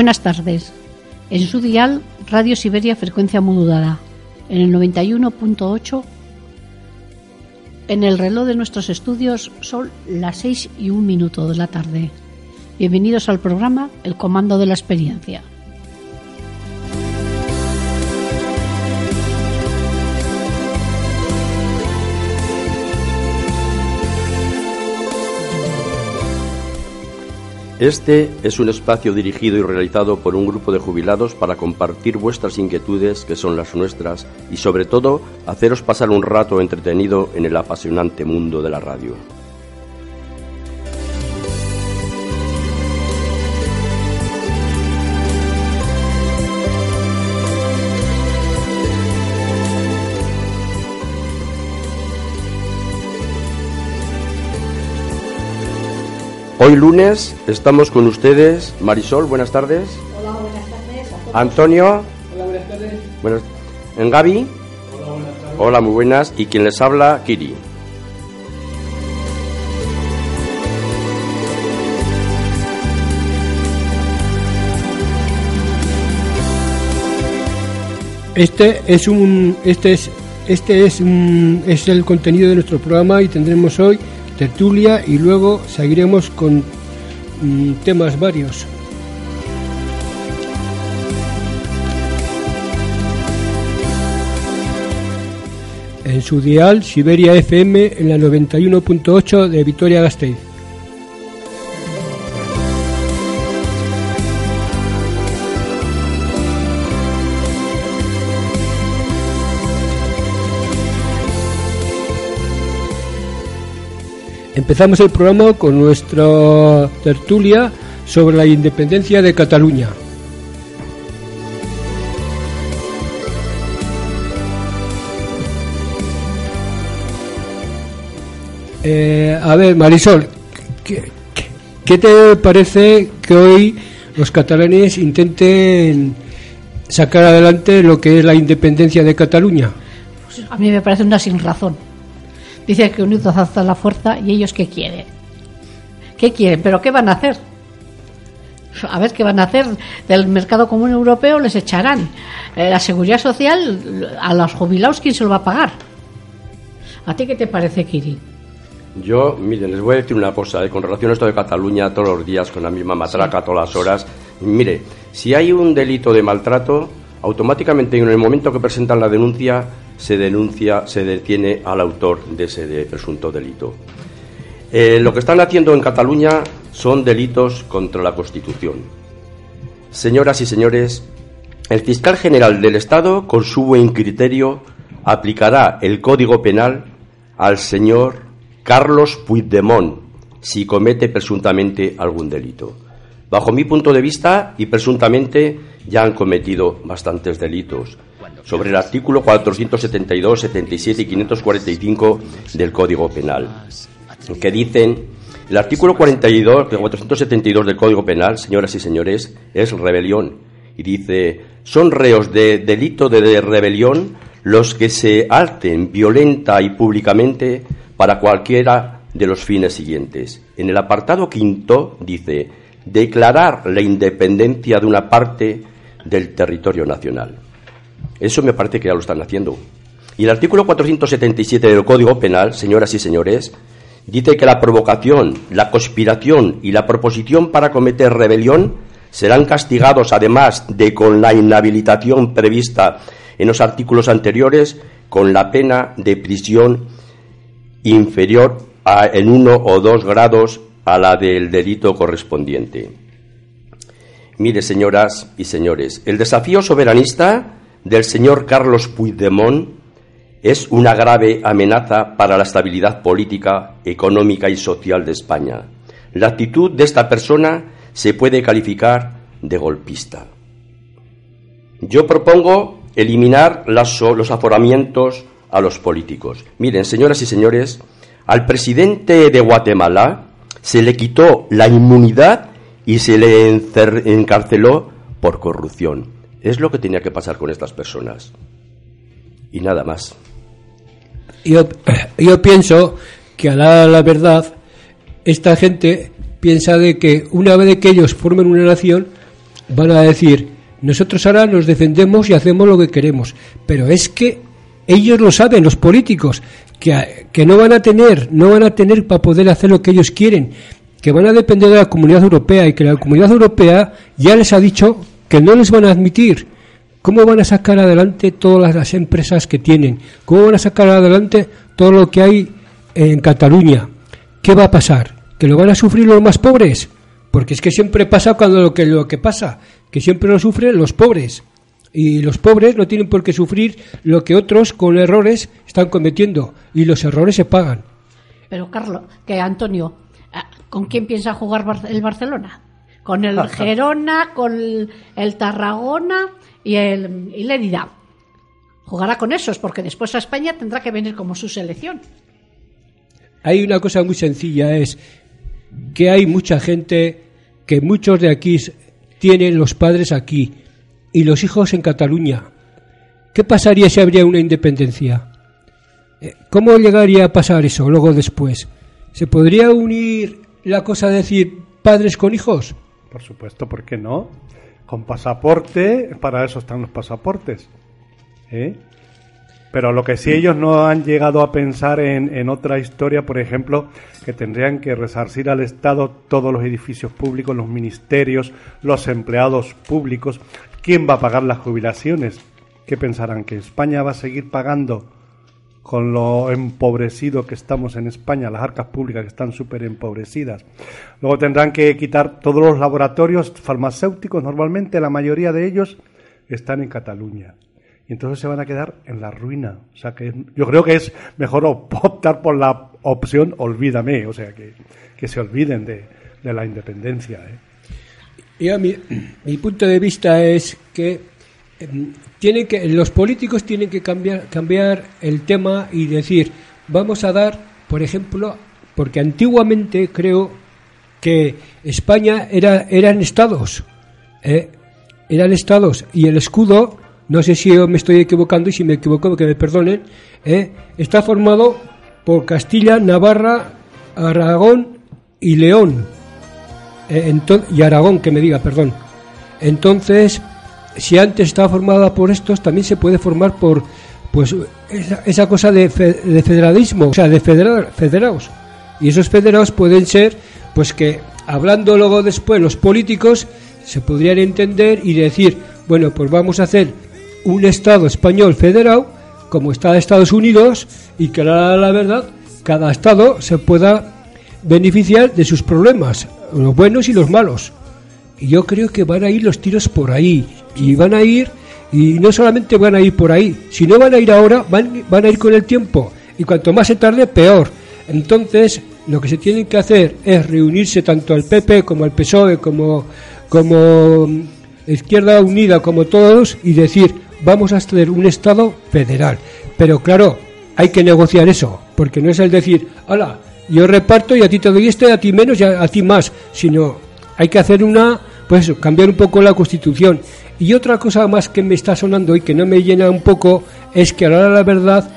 Buenas tardes. En su dial, Radio Siberia frecuencia modulada. En el 91.8. En el reloj de nuestros estudios son las 6 y un minuto de la tarde. Bienvenidos al programa El Comando de la Experiencia. Este es un espacio dirigido y realizado por un grupo de jubilados para compartir vuestras inquietudes, que son las nuestras, y sobre todo haceros pasar un rato entretenido en el apasionante mundo de la radio. Hoy lunes estamos con ustedes. Marisol, buenas tardes. Hola, buenas tardes. Antonio. Hola, buenas tardes. Buenas. En Gaby. Hola, buenas tardes. Hola, muy buenas. Y quien les habla, Kiri. Este es un este es este es un, es el contenido de nuestro programa y tendremos hoy tertulia y luego seguiremos con mm, temas varios. En su dial Siberia FM en la 91.8 de Vitoria Empezamos el programa con nuestra tertulia sobre la independencia de Cataluña. Eh, a ver, Marisol, ¿qué, te parece que hoy los catalanes intenten sacar adelante lo que es la independencia de Cataluña? Pues a mí me parece una sin razón. Dice que unidos hasta la fuerza y ellos qué quieren. ¿Qué quieren? ¿Pero qué van a hacer? A ver qué van a hacer. Del mercado común europeo les echarán. Eh, la seguridad social a los jubilados, ¿quién se lo va a pagar? ¿A ti qué te parece, Kiri? Yo, miren, les voy a decir una cosa, eh, con relación a esto de Cataluña, todos los días con la misma matraca, todas las horas. Mire, si hay un delito de maltrato, automáticamente en el momento que presentan la denuncia, se denuncia, se detiene al autor de ese presunto delito. Eh, lo que están haciendo en Cataluña son delitos contra la Constitución. Señoras y señores, el fiscal general del Estado, con su buen criterio, aplicará el Código Penal al señor Carlos Puigdemont si comete presuntamente algún delito. Bajo mi punto de vista, y presuntamente ya han cometido bastantes delitos. Sobre el artículo 472, 77 y 545 del Código Penal que dicen el artículo 42 de 472 del Código Penal, señoras y señores, es rebelión y dice son reos de delito de rebelión los que se alten violenta y públicamente para cualquiera de los fines siguientes. En el apartado quinto dice declarar la independencia de una parte del territorio nacional. Eso me parece que ya lo están haciendo. Y el artículo 477 del Código Penal, señoras y señores, dice que la provocación, la conspiración y la proposición para cometer rebelión serán castigados, además de con la inhabilitación prevista en los artículos anteriores, con la pena de prisión inferior a, en uno o dos grados a la del delito correspondiente. Mire, señoras y señores, el desafío soberanista del señor Carlos Puigdemont es una grave amenaza para la estabilidad política, económica y social de España. La actitud de esta persona se puede calificar de golpista. Yo propongo eliminar los aforamientos a los políticos. Miren, señoras y señores, al presidente de Guatemala se le quitó la inmunidad y se le encarceló por corrupción. Es lo que tenía que pasar con estas personas. Y nada más. Yo, pienso que a la, la verdad, esta gente piensa de que una vez que ellos formen una nación, van a decir, nosotros ahora nos defendemos y hacemos lo que queremos. Pero es que ellos lo saben, los políticos, que, que no van a tener, no van a tener para poder hacer lo que ellos quieren, que van a depender de la comunidad europea y que la comunidad europea ya les ha dicho que no les van a admitir. ¿Cómo van a sacar adelante todas las empresas que tienen? ¿Cómo van a sacar adelante todo lo que hay en Cataluña? ¿Qué va a pasar? ¿Que lo van a sufrir los más pobres? Porque es que siempre pasa cuando lo que, lo que pasa, que siempre lo sufren los pobres. Y los pobres no tienen por qué sufrir lo que otros con errores están cometiendo. Y los errores se pagan. Pero Carlos, que Antonio, ¿con quién piensa jugar el Barcelona? Con el Gerona, con el, el Tarragona y el y Lérida. Jugará con esos, porque después a España tendrá que venir como su selección. Hay una cosa muy sencilla, es que hay mucha gente que muchos de aquí tienen los padres aquí y los hijos en Cataluña. ¿Qué pasaría si habría una independencia? Eh, ¿Cómo llegaría a pasar eso luego después? ¿Se podría unir la cosa de decir padres con hijos? Por supuesto, ¿por qué no? Con pasaporte, para eso están los pasaportes. ¿eh? Pero lo que sí ellos no han llegado a pensar en, en otra historia, por ejemplo, que tendrían que resarcir al Estado todos los edificios públicos, los ministerios, los empleados públicos. ¿Quién va a pagar las jubilaciones? ¿Qué pensarán? ¿Que España va a seguir pagando con lo empobrecido que estamos en España, las arcas públicas que están súper empobrecidas. Luego tendrán que quitar todos los laboratorios farmacéuticos, normalmente la mayoría de ellos están en Cataluña. Y entonces se van a quedar en la ruina. O sea que yo creo que es mejor op- optar por la opción olvídame, o sea que, que se olviden de, de la independencia. ¿eh? Mi, punto de vista es que tienen que los políticos tienen que cambiar cambiar el tema y decir vamos a dar por ejemplo porque antiguamente creo que España era eran estados ¿eh? eran estados y el escudo no sé si yo me estoy equivocando y si me equivoco que me perdonen ¿eh? está formado por Castilla Navarra Aragón y León eh, y Aragón, que me diga, perdón. Entonces, si antes estaba formada por estos, también se puede formar por pues esa, esa cosa de, de federalismo, o sea, de federados. Y esos federados pueden ser, pues que hablando luego después los políticos se podrían entender y decir, bueno, pues vamos a hacer un Estado español federado, como está Estados Unidos, y que la verdad cada Estado se pueda beneficiar de sus problemas, los buenos y los malos. Y yo creo que van a ir los tiros por ahí. Y van a ir, y no solamente van a ir por ahí, si no van a ir ahora, van, van a ir con el tiempo. Y cuanto más se tarde, peor. Entonces, lo que se tiene que hacer es reunirse tanto al PP como al PSOE, como, como mm, Izquierda Unida, como todos, y decir, vamos a hacer un Estado federal. Pero claro, hay que negociar eso, porque no es el decir, hola, yo reparto y a ti te doy esto y a ti menos y a ti más, sino hay que hacer una, pues cambiar un poco la constitución. Y otra cosa más que me está sonando y que no me llena un poco es que a la hora de la verdad,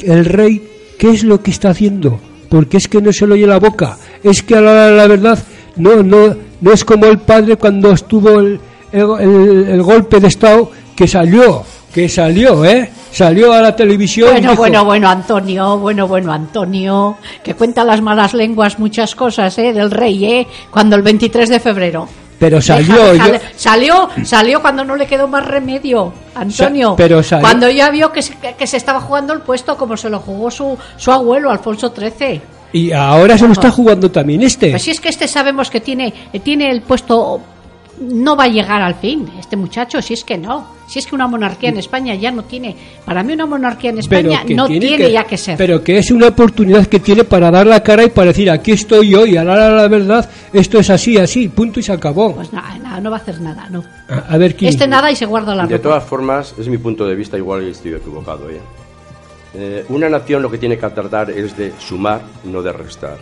el rey, ¿qué es lo que está haciendo? Porque es que no se lo oye la boca. Es que a la hora de la verdad, no, no, no es como el padre cuando estuvo el- el golpe de Estado que salió, que salió, ¿eh? Salió a la televisión. Bueno, dijo, bueno, bueno, Antonio, bueno, bueno, Antonio, que cuenta las malas lenguas muchas cosas, ¿eh? Del rey, ¿eh? Cuando el 23 de febrero. Pero salió, Deja, yo- salió, salió cuando no le quedó más remedio, Antonio. Sa- pero salió- Cuando ya vio que se, que se estaba jugando el puesto como se lo jugó su, su abuelo, Alfonso XIII. Y ahora se lo está jugando también este. Pues si es que este sabemos que tiene, tiene el puesto, no va a llegar al fin, este muchacho, si es que no. Si es que una monarquía en España ya no tiene, para mí una monarquía en España no tiene, ya que ser. Pero que es una oportunidad que tiene para dar la cara y para decir, aquí estoy yo y a la, hora de la verdad, esto es así, así, punto y se acabó. Pues nada, no va a hacer nada, no. A, a ver quién. Este nada y se guarda la De ropa. todas formas, es mi punto de vista, igual estoy equivocado. ¿eh? Eh, una nación lo que tiene que tratar es de sumar, no de restar.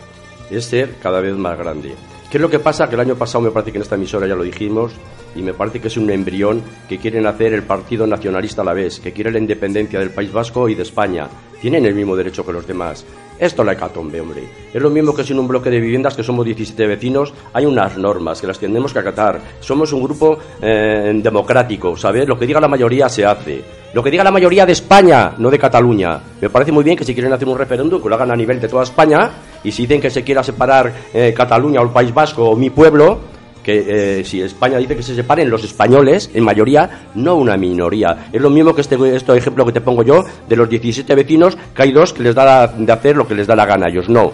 Es ser cada vez más grande. ¿Qué es lo que pasa? Que el año pasado me parece que en esta emisora ya lo dijimos y me parece que es un embrión que quieren hacer el Partido Nacionalista a la vez, que quiere la independencia del País Vasco y de España. Tienen el mismo derecho que los demás. Esto es la hecatombe, hombre. Es lo mismo que si en un bloque de viviendas que somos 17 vecinos hay unas normas que las tenemos que acatar. Somos un grupo eh, democrático, ¿sabes? Lo que diga la mayoría se hace. Lo que diga la mayoría de España, no de Cataluña. Me parece muy bien que si quieren hacer un referéndum, que lo hagan a nivel de toda España. Y si dicen que se quiera separar eh, Cataluña o el País Vasco o mi pueblo, que eh, si España dice que se separen los españoles, en mayoría, no una minoría. Es lo mismo que este, este ejemplo que te pongo yo, de los 17 vecinos, que hay dos que les da la- de hacer lo que les da la gana a ellos. No.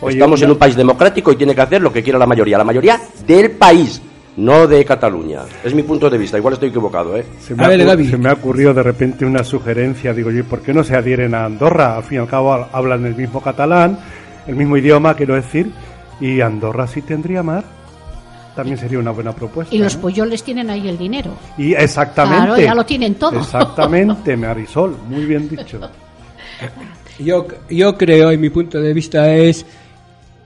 Oye, Estamos en una- un país democrático y tiene que hacer lo que quiera la mayoría. La mayoría del país, no de Cataluña. Es mi punto de vista. Igual estoy equivocado, ¿eh? Se me, A ha ver, Gaby. se me ha ocurrido de repente una sugerencia, digo yo, ¿y ¿por qué no se adhieren a Andorra? Al fin y al cabo ha- hablan el mismo catalán, el mismo idioma, quiero decir, y Andorra sí tendría mar. También sería una buena propuesta. Y los ¿no? polloles tienen ahí el dinero. Y exactamente. Claro, ya lo tienen todo. Exactamente, Marisol, muy bien dicho. Yo, yo creo, en mi punto de vista, es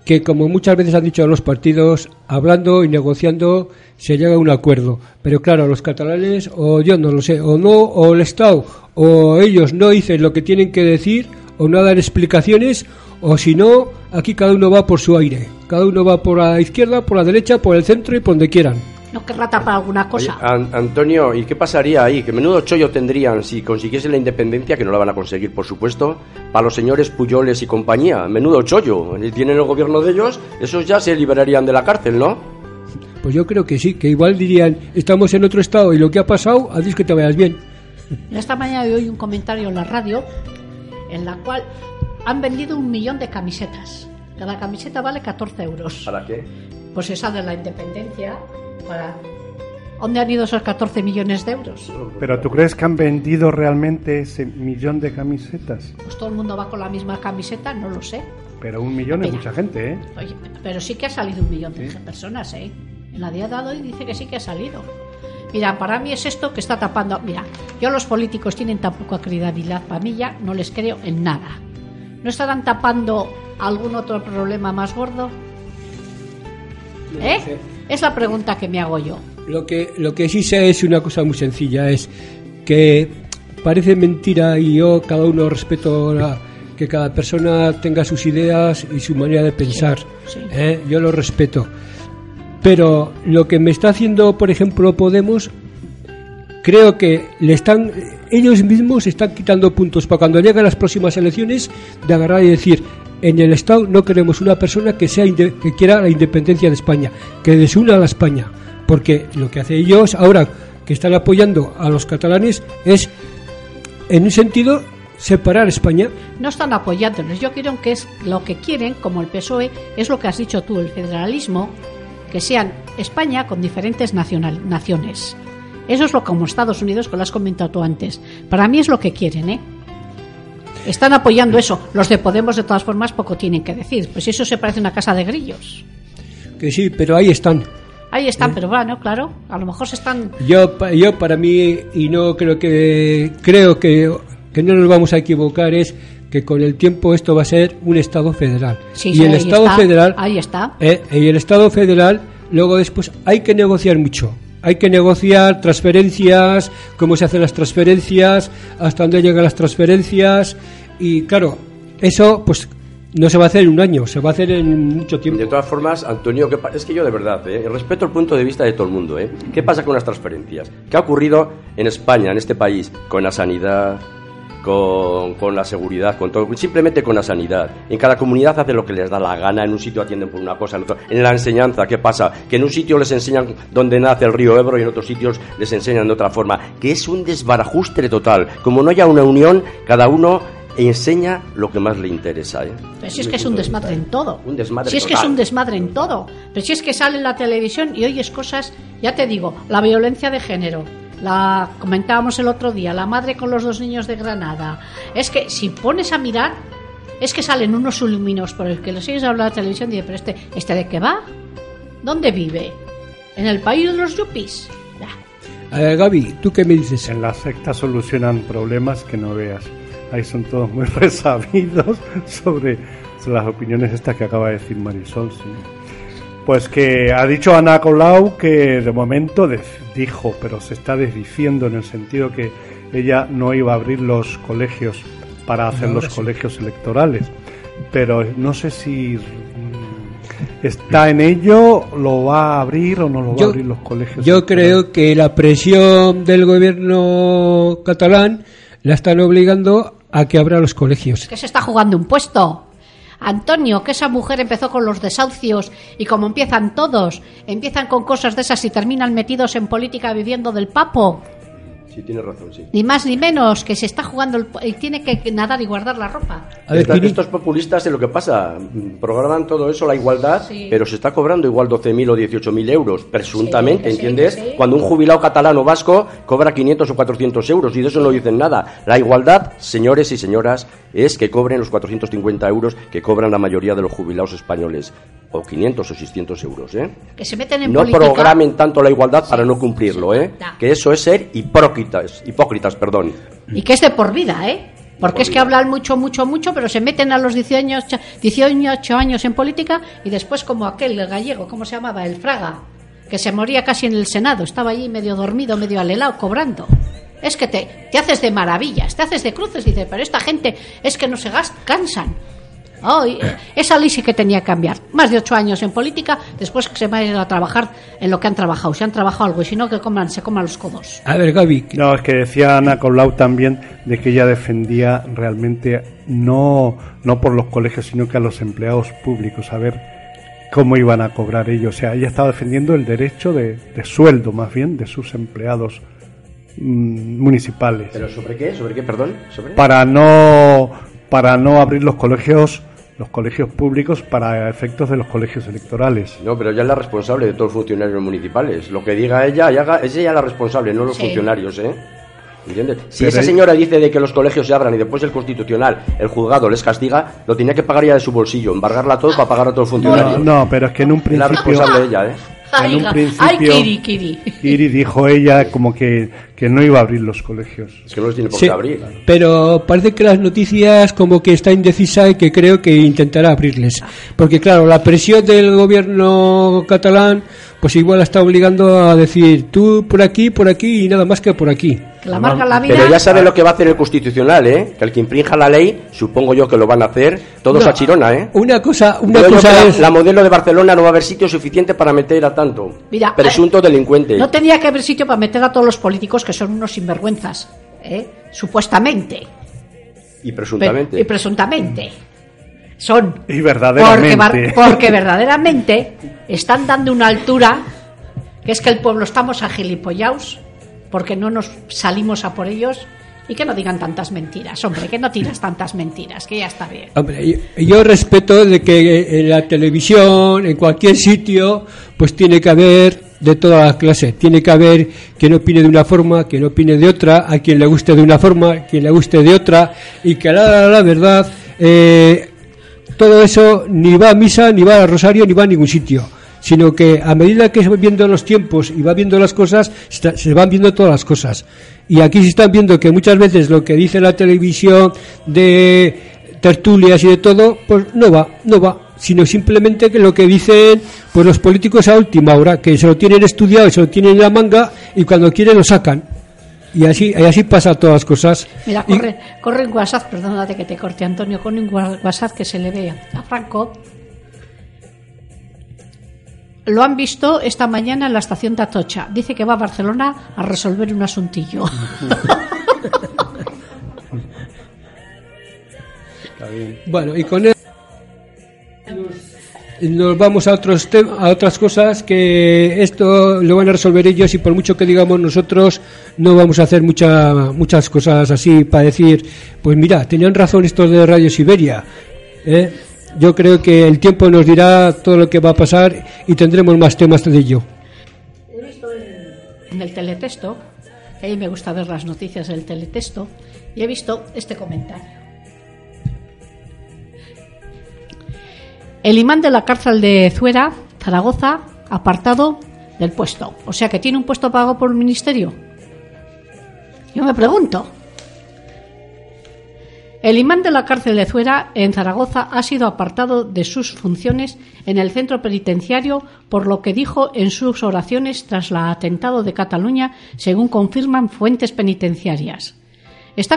que como muchas veces han dicho los partidos, hablando y negociando se llega a un acuerdo. Pero claro, los catalanes, o yo no lo sé, o no, o el Estado, o ellos no dicen lo que tienen que decir, o no dan explicaciones, o si no, aquí cada uno va por su aire. Cada uno va por la izquierda, por la derecha, por el centro y por donde quieran. No querrá tapar alguna Oye, cosa. An- Antonio, ¿y qué pasaría ahí? Que menudo chollo tendrían si consiguiesen la independencia, que no la van a conseguir, por supuesto, para los señores Puyoles y compañía. Menudo chollo. Tienen el gobierno de ellos, esos ya se liberarían de la cárcel, ¿no? Pues yo creo que sí, que igual dirían, estamos en otro estado y lo que ha pasado, haz que te vayas bien. Esta mañana oí un comentario en la radio en la cual han vendido un millón de camisetas. Cada camiseta vale 14 euros. ¿Para qué? Pues esa de la independencia. Para... ¿Dónde han ido esos 14 millones de euros? Pero ¿tú crees que han vendido realmente ese millón de camisetas? Pues todo el mundo va con la misma camiseta, no lo sé. Pero un millón es mucha gente, ¿eh? Oye, pero sí que ha salido un millón de personas, ¿eh? En la día de hoy dice que sí que ha salido. Mira, para mí es esto que está tapando. Mira, yo los políticos tienen tan poca credibilidad para mí ya no les creo en nada. ¿No estarán tapando algún otro problema más gordo? ¿Eh? Es la pregunta que me hago yo. Lo que, lo que sí sé es una cosa muy sencilla, es que parece mentira y yo cada uno respeto la- que cada persona tenga sus ideas y su manera de pensar. sí. ¿eh? Yo lo respeto. Pero lo que me está haciendo, por ejemplo, Podemos, creo que le están ellos mismos están quitando puntos para cuando lleguen las próximas elecciones de agarrar y decir en el Estado no queremos una persona que sea que quiera la independencia de España, que desuna a la España, porque lo que hacen ellos ahora que están apoyando a los catalanes es en un sentido separar España. No están apoyándoles. Yo quiero que es lo que quieren, como el PSOE, es lo que has dicho tú, el federalismo, que sean España con diferentes nacional, naciones. Eso es lo como Estados Unidos, que lo has comentado tú antes. Para mí es lo que quieren, ¿eh? Están apoyando eso. Los de Podemos, de todas formas, poco tienen que decir. Pues eso se parece a una casa de grillos. Que sí, pero ahí están. Ahí están, pero bueno, claro, a lo mejor se están... Yo, yo para mí, y no creo que creo que, que no nos vamos a equivocar, es que con el tiempo esto va a ser un Estado federal. Sí, y sí, el ahí Estado está, federal, ahí está. eh, y el Estado federal, luego después hay que negociar mucho. Hay que negociar transferencias, cómo se hacen las transferencias, hasta dónde llegan las transferencias, y claro, eso pues no se va a hacer en un año, se va a hacer en mucho tiempo. De todas formas, Antonio, ¿qué pa- es que yo de verdad, ¿eh? respeto el punto de vista de todo el mundo. ¿eh? ¿Qué pasa con las transferencias? ¿Qué ha ocurrido en España, en este país, con la sanidad, con, con la seguridad, con todo? Simplemente con la sanidad. En cada comunidad hace lo que les da la gana, en un sitio atienden por una cosa, en otro. En la enseñanza, ¿qué pasa? Que en un sitio les enseñan dónde nace el río Ebro y en otros sitios les enseñan de otra forma. Que es un desbarajuste total. Como no haya una unión, cada uno enseña lo que más le interesa. ¿eh? Pero si es que es un desmadre en todo. Un desmadre Si es que es un desmadre en todo. Pero si es que sale en la televisión y oyes cosas, ya te digo, la violencia de género, la comentábamos el otro día, la madre con los dos niños de Granada. Es que si pones a mirar, es que salen unos subliminos por el que los oyes hablar en la televisión y dices, pero este, ¿este de qué va? ¿Dónde vive? ¿En el país de los yuppies? Gaby, ¿tú qué me dices? En la secta solucionan problemas que no veas. Ahí son todos muy resabidos sobre, sobre las opiniones estas que acaba de decir Marisol. sí. Pues que ha dicho Ana Colau que de momento dijo, pero se está desdiciendo en el sentido que ella no iba a abrir los colegios para hacer los colegios electorales. Pero no sé si mm, está en ello, lo va a abrir o no lo va a abrir los colegios. yo creo que la presión del gobierno catalán la están obligando a que abra los colegios. que se está jugando un puesto. Antonio, que esa mujer empezó con los desahucios y como empiezan todos, empiezan con cosas de esas y terminan metidos en política viviendo del papo. Sí, tienes razón, sí. Ni más ni menos, que se está jugando y tiene que nadar y guardar la ropa. A ver, Esta- Pini, estos populistas es lo que pasa. Programan todo eso, la igualdad, Sí. pero se está cobrando igual 12.000 o 18.000 euros, presuntamente, Sí, ¿entiendes? sí. Cuando un jubilado catalán o vasco cobra 500 o 400 euros y de eso no dicen nada. La igualdad, señores y señoras, es que cobren los 450 euros que cobran la mayoría de los jubilados españoles. O 500 o 600 euros, ¿eh? Que se meten en No política. programen tanto la igualdad para no cumplirlo, ¿eh? Que eso es ser hipócritas, hipócritas, perdón. Y que es de por vida, ¿eh? Porque por es que hablan mucho, mucho, mucho, pero se meten a los 18, 18 años en política y después como aquel, el gallego, ¿cómo se llamaba? El Fraga, que se moría casi en el Senado, estaba allí medio dormido, medio alelado, cobrando. Es que te, te haces de maravillas, te haces de cruces dices, pero esta gente es que no se gas- cansan. Oh, esa ley sí que tenía que cambiar. Más de ocho años en política, después que se vayan a trabajar en lo que han trabajado. Si han trabajado algo y si no, que coman, se coman los codos. a ver, Gaby, No, es que decía Ana Colau también de que ella defendía realmente no, no por los colegios, sino que a los empleados públicos, a ver cómo iban a cobrar ellos. O sea, ella estaba defendiendo el derecho de, de sueldo, más bien, de sus empleados mm, municipales. ¿Pero sobre qué? ¿Sobre qué, perdón? ¿Sobre? Para no, para no abrir los colegios, los colegios públicos para efectos de los colegios electorales. No, pero ella es la responsable de todos los funcionarios municipales. Lo que diga ella, ella haga- es ella la responsable, no los Sí. funcionarios, ¿eh? ¿Entiendes? Si Pero esa señora dice de que los colegios se abran y después el constitucional, el juzgado les castiga, lo tenía que pagar ya de su bolsillo, embargarla todo para pagar a todos los No, funcionarios. no, pero es que en un es la principio... responsable ella, ¿eh? En un principio- ay, Kiri, Kiri. Iri dijo ella como que, que no iba a abrir los colegios. Es que no los tiene por Sí, qué abrir. pero parece que las noticias como que está indecisa y que creo que intentará abrirles. Porque claro, la presión del gobierno catalán pues igual la está obligando a decir tú por aquí, por aquí y nada más que por aquí. Que la marca la vida. Pero ya sabe lo que va a hacer el constitucional, ¿eh? Que el que infrinja la ley, supongo yo que lo van a hacer, todos No, a Chirona, ¿eh? Una cosa, una Creo cosa la, es la modelo de Barcelona no va a haber sitio suficiente para meter a tanto. Mira, Presunto eh, delincuente. No tenía que haber sitio para meter a todos los políticos que son unos sinvergüenzas, ¿eh? supuestamente. Y Pe- presuntamente. Y presuntamente. Son. Y verdaderamente. Porque, porque verdaderamente están dando una altura que es que el pueblo estamos agilipollaos porque no nos salimos a por ellos y que no digan tantas mentiras, hombre, que no tiras tantas mentiras, que ya está bien. Hombre, yo, yo respeto de que en la televisión, en cualquier sitio, pues tiene que haber de toda la clase. Tiene que haber quien opine de una forma, quien opine de otra, a quien le guste de una forma, quien le guste de otra, y que a la, la verdad, eh, todo eso ni va a misa, ni va a rosario, ni va a ningún sitio. Sino que a medida que se van viendo los tiempos y va viendo las cosas, se van viendo todas las cosas. Y aquí se están viendo que muchas veces lo que dice la televisión de tertulias y de todo, pues no va, no va, sino simplemente que lo que dicen pues los políticos a última hora, que se lo tienen estudiado y se lo tienen en la manga y cuando quieren lo sacan. Y así, y así pasa todas las cosas. Mira, Y- corre, corre en WhatsApp, perdónate que te corte Antonio, con un wa- WhatsApp que se le ve a Franco. Lo han visto esta mañana en la estación de Atocha. Dice que va a Barcelona a resolver un asuntillo. Bueno, y con él nos vamos a otros a otras cosas que esto lo van a resolver ellos y por mucho que digamos nosotros no vamos a hacer mucha, muchas cosas así para decir pues mira tenían razón estos de Radio Siberia ¿eh? yo creo que el tiempo nos dirá todo lo que va a pasar y tendremos más temas de ello He visto en, el teletexto, a mí me gusta ver las noticias del teletexto, y he visto este comentario. El imán de la cárcel de Zuera, Zaragoza, apartado del puesto. O sea que tiene un puesto pagado por el ministerio. Yo me pregunto. El imán de la cárcel de Zuera, en Zaragoza, ha sido apartado de sus funciones en el centro penitenciario por lo que dijo en sus oraciones tras el atentado de Cataluña, según confirman fuentes penitenciarias. Este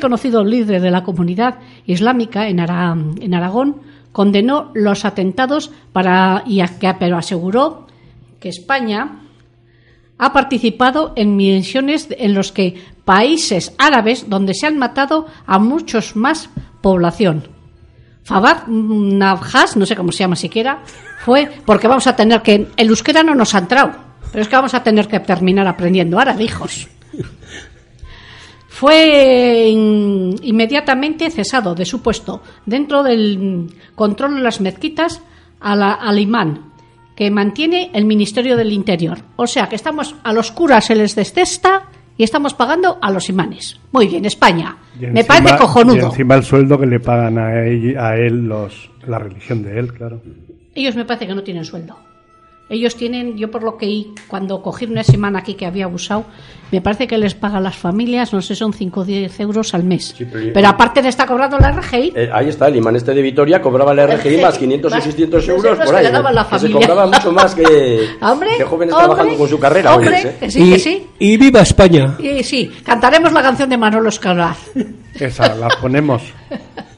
conocido líder de la comunidad islámica en Aragón condenó los atentados para, y pero aseguró que España ha participado en misiones en los que países árabes donde se han matado a muchos más población. Fabad Navjas, no sé cómo se llama siquiera, fue porque vamos a tener que el euskera no nos ha entrado, pero es que vamos a tener que terminar aprendiendo árabe, hijos. Fue in- inmediatamente cesado de su puesto dentro del mm, control de las mezquitas a la- al imán que mantiene el Ministerio del Interior. O sea que estamos a los curas se les detesta y estamos pagando a los imanes. Muy bien, España. Y Me parece Y cojonudo. encima el sueldo que le pagan a él, a él los, la religión de él, claro. Ellos me parece que no tienen sueldo. Ellos tienen, yo por lo que cuando cogí una semana aquí que había abusado, me parece que les pagan las familias, no sé, son 5 o 10 euros al mes. Sí, pero- pero, aparte le está cobrando la RGI. Eh, ahí está, el imán este de Vitoria cobraba la RGI más 500 o Más 600 los euros por ahí. la que se cobraba mucho más que, Hombre, que jóvenes hombre, trabajando con su carrera. hombre, oyes, ¿eh? que sí, y, que sí. y viva España. Y sí, cantaremos la canción de Manolo Escolar. Esa, la ponemos.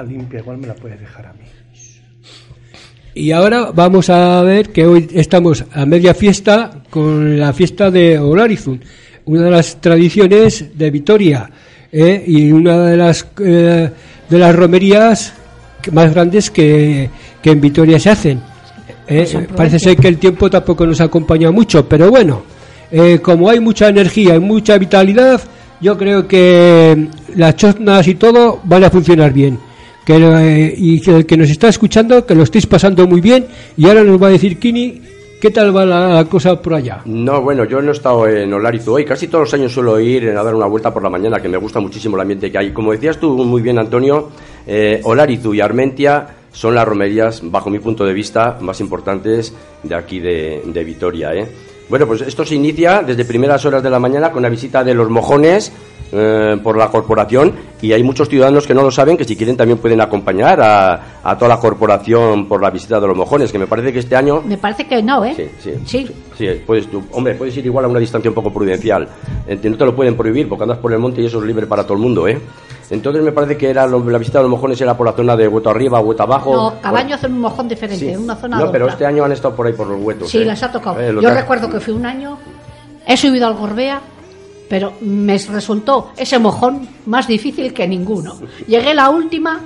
hoja limpia, igual me la puedes dejar a mí. Y ahora vamos a ver que hoy estamos a media fiesta con la fiesta de Olarizun, una de las tradiciones de Vitoria ¿eh? y una de las eh, de las romerías más grandes que, que en Vitoria se hacen. ¿eh? San Parece ser que el tiempo tampoco nos acompaña mucho, pero bueno, eh, como hay mucha energía y mucha vitalidad, yo creo que las choznas y todo van a funcionar bien. Que, eh, y que que nos está escuchando, que lo estéis pasando muy bien. Y ahora nos va a decir Kini, ¿qué tal va la, la cosa por allá? No, bueno, yo no he estado en Olarizu hoy. Casi todos los años suelo ir a dar una vuelta por la mañana, que me gusta muchísimo el ambiente que hay. Como decías tú muy bien, Antonio, eh, Olarizu y Armentia son las romerías, bajo mi punto de vista, más importantes de aquí de, de Vitoria. ¿eh? Bueno, pues esto se inicia desde primeras horas de la mañana con la visita de los mojones eh, por la corporación y hay muchos ciudadanos que no lo saben que si quieren también pueden acompañar a, a toda la corporación por la visita de los mojones, que me parece que este año Me parece que no, ¿eh? Sí, sí. Sí. Sí, puedes, tú- hombre, puedes ir igual a una distancia un poco prudencial. Eh, No te lo pueden prohibir porque andas por el monte y eso es libre para todo el mundo, ¿eh? Entonces me parece que era lo- la visita de los mojones era por la zona de Hueto Arriba, Hueto Abajo. No, cada año hacen un mojón diferente, Sí. una zona No, pero este año han estado por ahí por los huetos. Sí, ¿eh? las ha tocado. Eh, Yo que recuerdo que fui un año, he subido al Gorbea, pero me resultó ese mojón más difícil que ninguno. Llegué la última,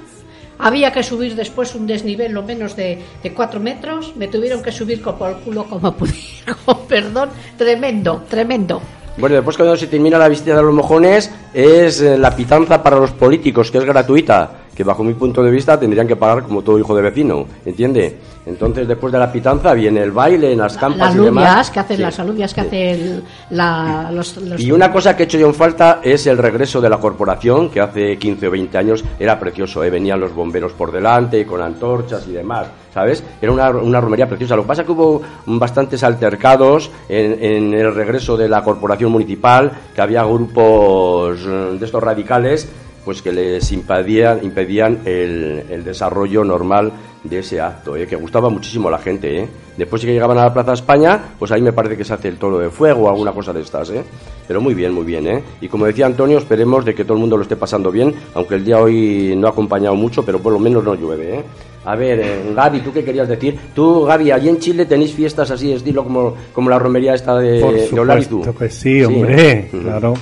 había que subir después un desnivel lo menos de, de cuatro metros, me tuvieron que subir con por el culo como pudieron, perdón, tremendo, tremendo. Bueno, después cuando se termina la visita de los mojones es eh, la pitanza para los políticos, que es gratuita. Que bajo mi punto de vista tendrían que pagar como todo hijo de vecino, ¿entiende? Entonces después de la pitanza viene el baile en las campas las y demás. alubias que hacen Sí. las alubias que hace el- la, los, los- Y una cosa que he hecho yo en falta es el regreso de la corporación, que hace 15 o 20 años era precioso, ¿eh? venían los bomberos por delante, con antorchas y demás, ¿sabes? Era una, una romería preciosa. Lo que pasa es que hubo bastantes altercados en, en el regreso de la corporación municipal, que había grupos eh, de estos radicales pues que les impedían, impedían el, el desarrollo normal de ese acto, ¿eh? que gustaba muchísimo a la gente. ¿eh? Después que llegaban a la Plaza España, pues ahí me parece que se hace el toro de fuego o alguna cosa de estas. ¿eh? Pero muy bien, muy bien. ¿eh? Y como decía Antonio, esperemos de que todo el mundo lo esté pasando bien, aunque el día hoy no ha acompañado mucho, pero por lo menos no llueve. ¿eh? A ver, eh, Gaby, ¿tú qué querías decir? Tú, Gaby, allí en Chile tenéis fiestas así, estilo como, como la romería esta de, Por de Olarizu? supuesto que sí, hombre, Ujú. claro.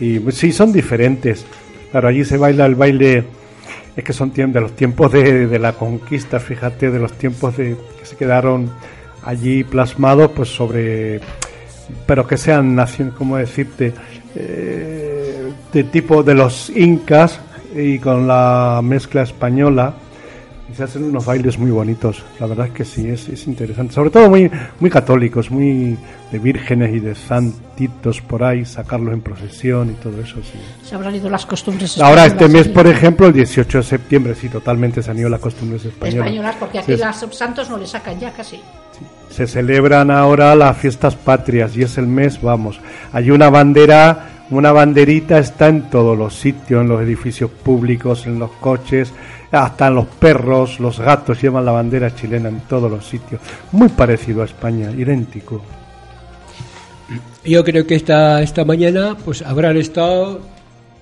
Y pues, sí, son diferentes. Claro, allí se baila el baile, es que son de los tiempos de, de la conquista, fíjate, de los tiempos de que se quedaron allí plasmados, pues sobre, pero que sean nación, ¿cómo decirte? Eh, de tipo de los incas y con la mezcla española. Y se hacen unos bailes muy bonitos, la verdad es que sí, es, es interesante. Sobre todo muy, muy católicos, muy de vírgenes y de santitos por ahí, sacarlos en procesión y todo eso, sí. se habrán ido las costumbres Ahora este mes, por ejemplo, el 18 de septiembre, sí, totalmente se han ido las costumbres españolas. españolas porque aquí Sí, las santos no le sacan ya casi Se celebran ahora las fiestas patrias y es el mes, vamos. Hay una bandera, una banderita está en todos los sitios, en los edificios públicos, en los coches, hasta en los perros, los gatos llevan la bandera chilena en todos los sitios. Muy parecido a España, idéntico. Yo creo que esta, esta mañana pues habrán estado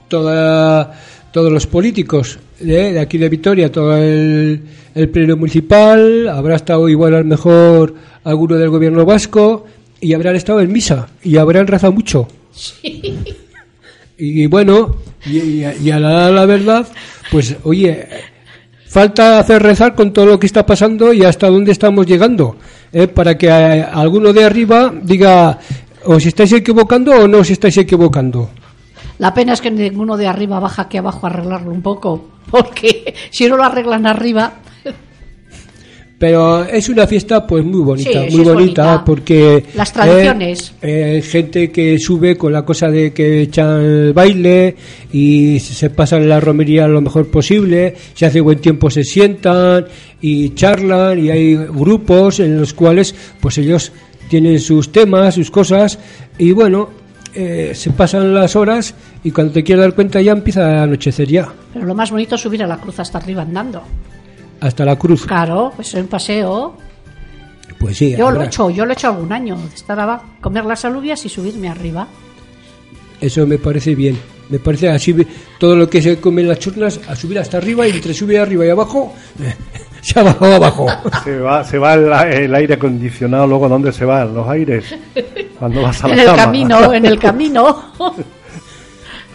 toda, todos los políticos de, de aquí de Vitoria, todo el, el pleno municipal, habrá estado igual a lo mejor alguno del gobierno vasco y habrán estado en misa y habrán rezado mucho. Y bueno, y, y- y a la, la verdad, pues oye, falta hacer rezar con todo lo que está pasando y hasta dónde estamos llegando, ¿eh? para que eh, alguno de arriba diga, os estáis equivocando o no os estáis equivocando. la pena es que ninguno de arriba baja aquí abajo a arreglarlo un poco porque si no lo arreglan arriba Pero es una fiesta pues muy bonita, Sí, muy bonita, bonita. porque Las tradiciones. eh, eh, gente que sube con la cosa de que echan el baile y se pasan la romería lo mejor posible, si hace buen tiempo se sientan y charlan y hay grupos en los cuales pues ellos tienen sus temas, sus cosas y bueno, eh, se pasan las horas y cuando te quieres dar cuenta ya empieza a anochecer ya, pero lo más bonito es subir a la cruz hasta arriba andando hasta la cruz. claro pues es un paseo Pues sí, yo lo he hecho yo lo he hecho algún año abajo comer las alubias y subirme arriba Eso me parece bien. Me parece así todo lo que se come en las churnas a subir hasta arriba y entre subir arriba y abajo se ha bajado abajo. Se va, se va el, el aire acondicionado, luego ¿dónde se van los aires? Cuando vas a la en el cama. camino en el camino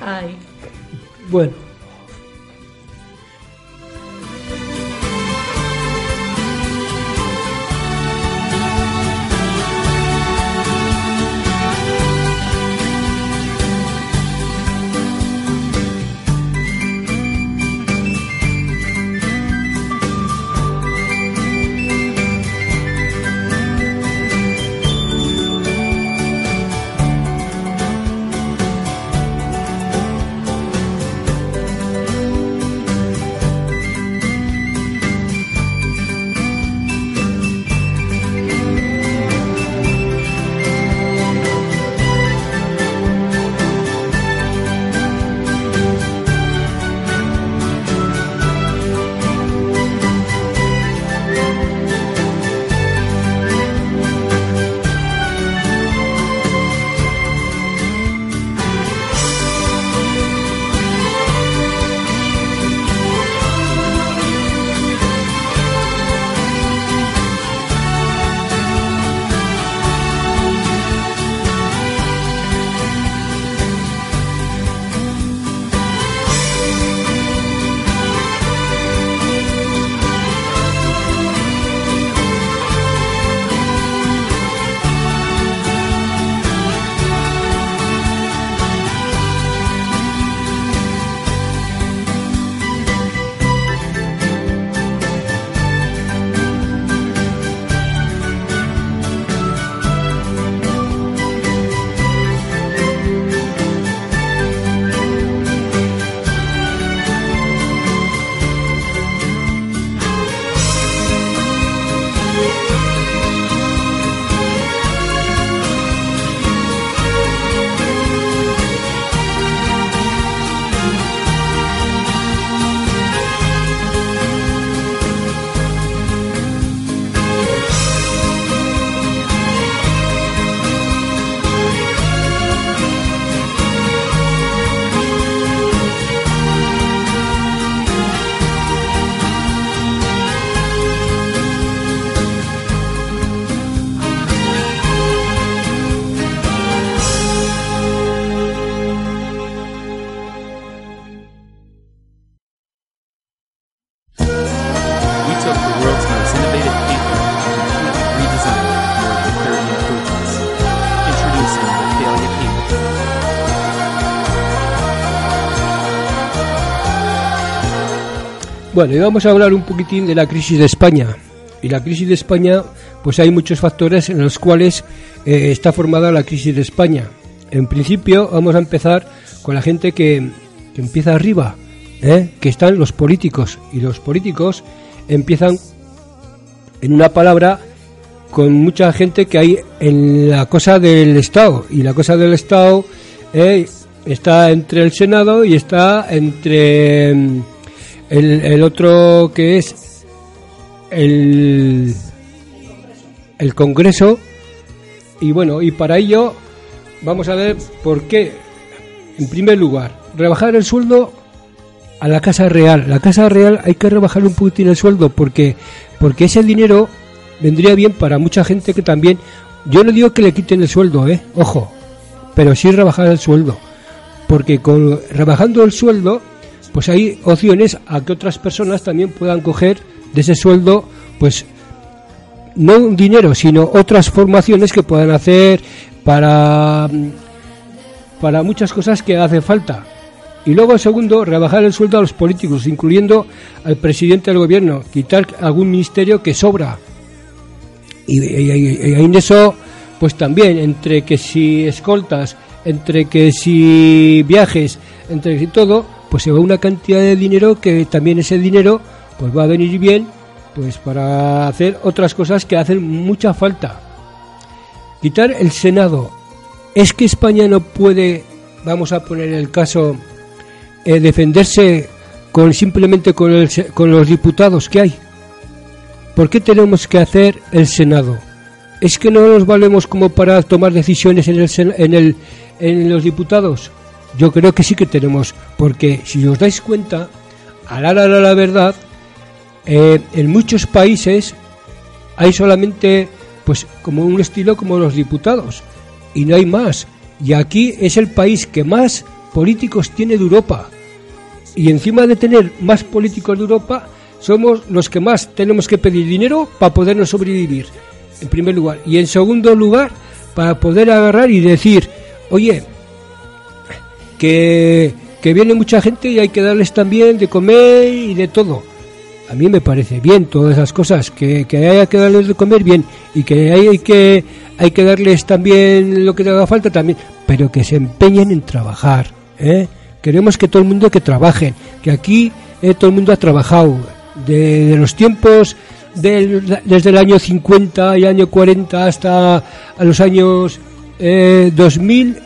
Ay. Bueno, Bueno, y vamos a hablar un poquitín de la crisis de España. Y la crisis de España, pues hay muchos factores en los cuales eh, está formada la crisis de España. En principio, vamos a empezar con la gente que, empieza arriba, ¿eh? que están los políticos. Y los políticos empiezan, en una palabra, con mucha gente que hay en la cosa del Estado. Y la cosa del Estado eh, está entre el Senado y está entre mm, el, el otro que es el, el Congreso. Y bueno, y para ello vamos a ver por qué. En primer lugar, rebajar el sueldo a la Casa Real. La Casa Real hay que rebajar un poquitín el sueldo porque, porque ese dinero vendría bien para mucha gente que también... Yo no digo que le quiten el sueldo, ¿eh? Ojo, pero sí rebajar el sueldo. Porque con, rebajando el sueldo, pues hay opciones a que otras personas también puedan coger de ese sueldo, pues no un dinero, sino otras formaciones que puedan hacer para, para muchas cosas que hace falta. Y luego, segundo, rebajar el sueldo a los políticos, incluyendo al presidente del gobierno, quitar algún ministerio que sobra. Y, y- en eso, pues también, entre que si escoltas, entre que si viajes, entre que si todo, pues se va una cantidad de dinero que también ese dinero pues va a venir bien pues para hacer otras cosas que hacen mucha falta. Quitar el Senado. ¿Es que España no puede, vamos a poner el caso, eh, defenderse con simplemente con, el con los diputados que hay? ¿Por qué tenemos que hacer el Senado? ¿Es que no nos valemos como para tomar decisiones en, el, en, el, en los diputados? Yo creo que sí que tenemos, porque si os dais cuenta, a la, la, la, verdad, eh, en muchos países hay solamente pues como un estilo como los diputados y no hay más. Y aquí es el país que más políticos tiene de Europa. Y encima de tener más políticos de Europa somos los que más tenemos que pedir dinero para podernos sobrevivir en primer lugar. Y en segundo lugar para poder agarrar y decir oye que, que viene mucha gente y hay que darles también de comer y de todo a mí me parece bien todas esas cosas que, que haya que darles de comer bien y que hay, que hay que darles también lo que te haga falta también pero que se empeñen en trabajar ¿eh? queremos que todo el mundo que trabajen que aquí eh, todo el mundo ha trabajado de, los tiempos del- desde el año 50 y año 40 hasta a los años eh, 2000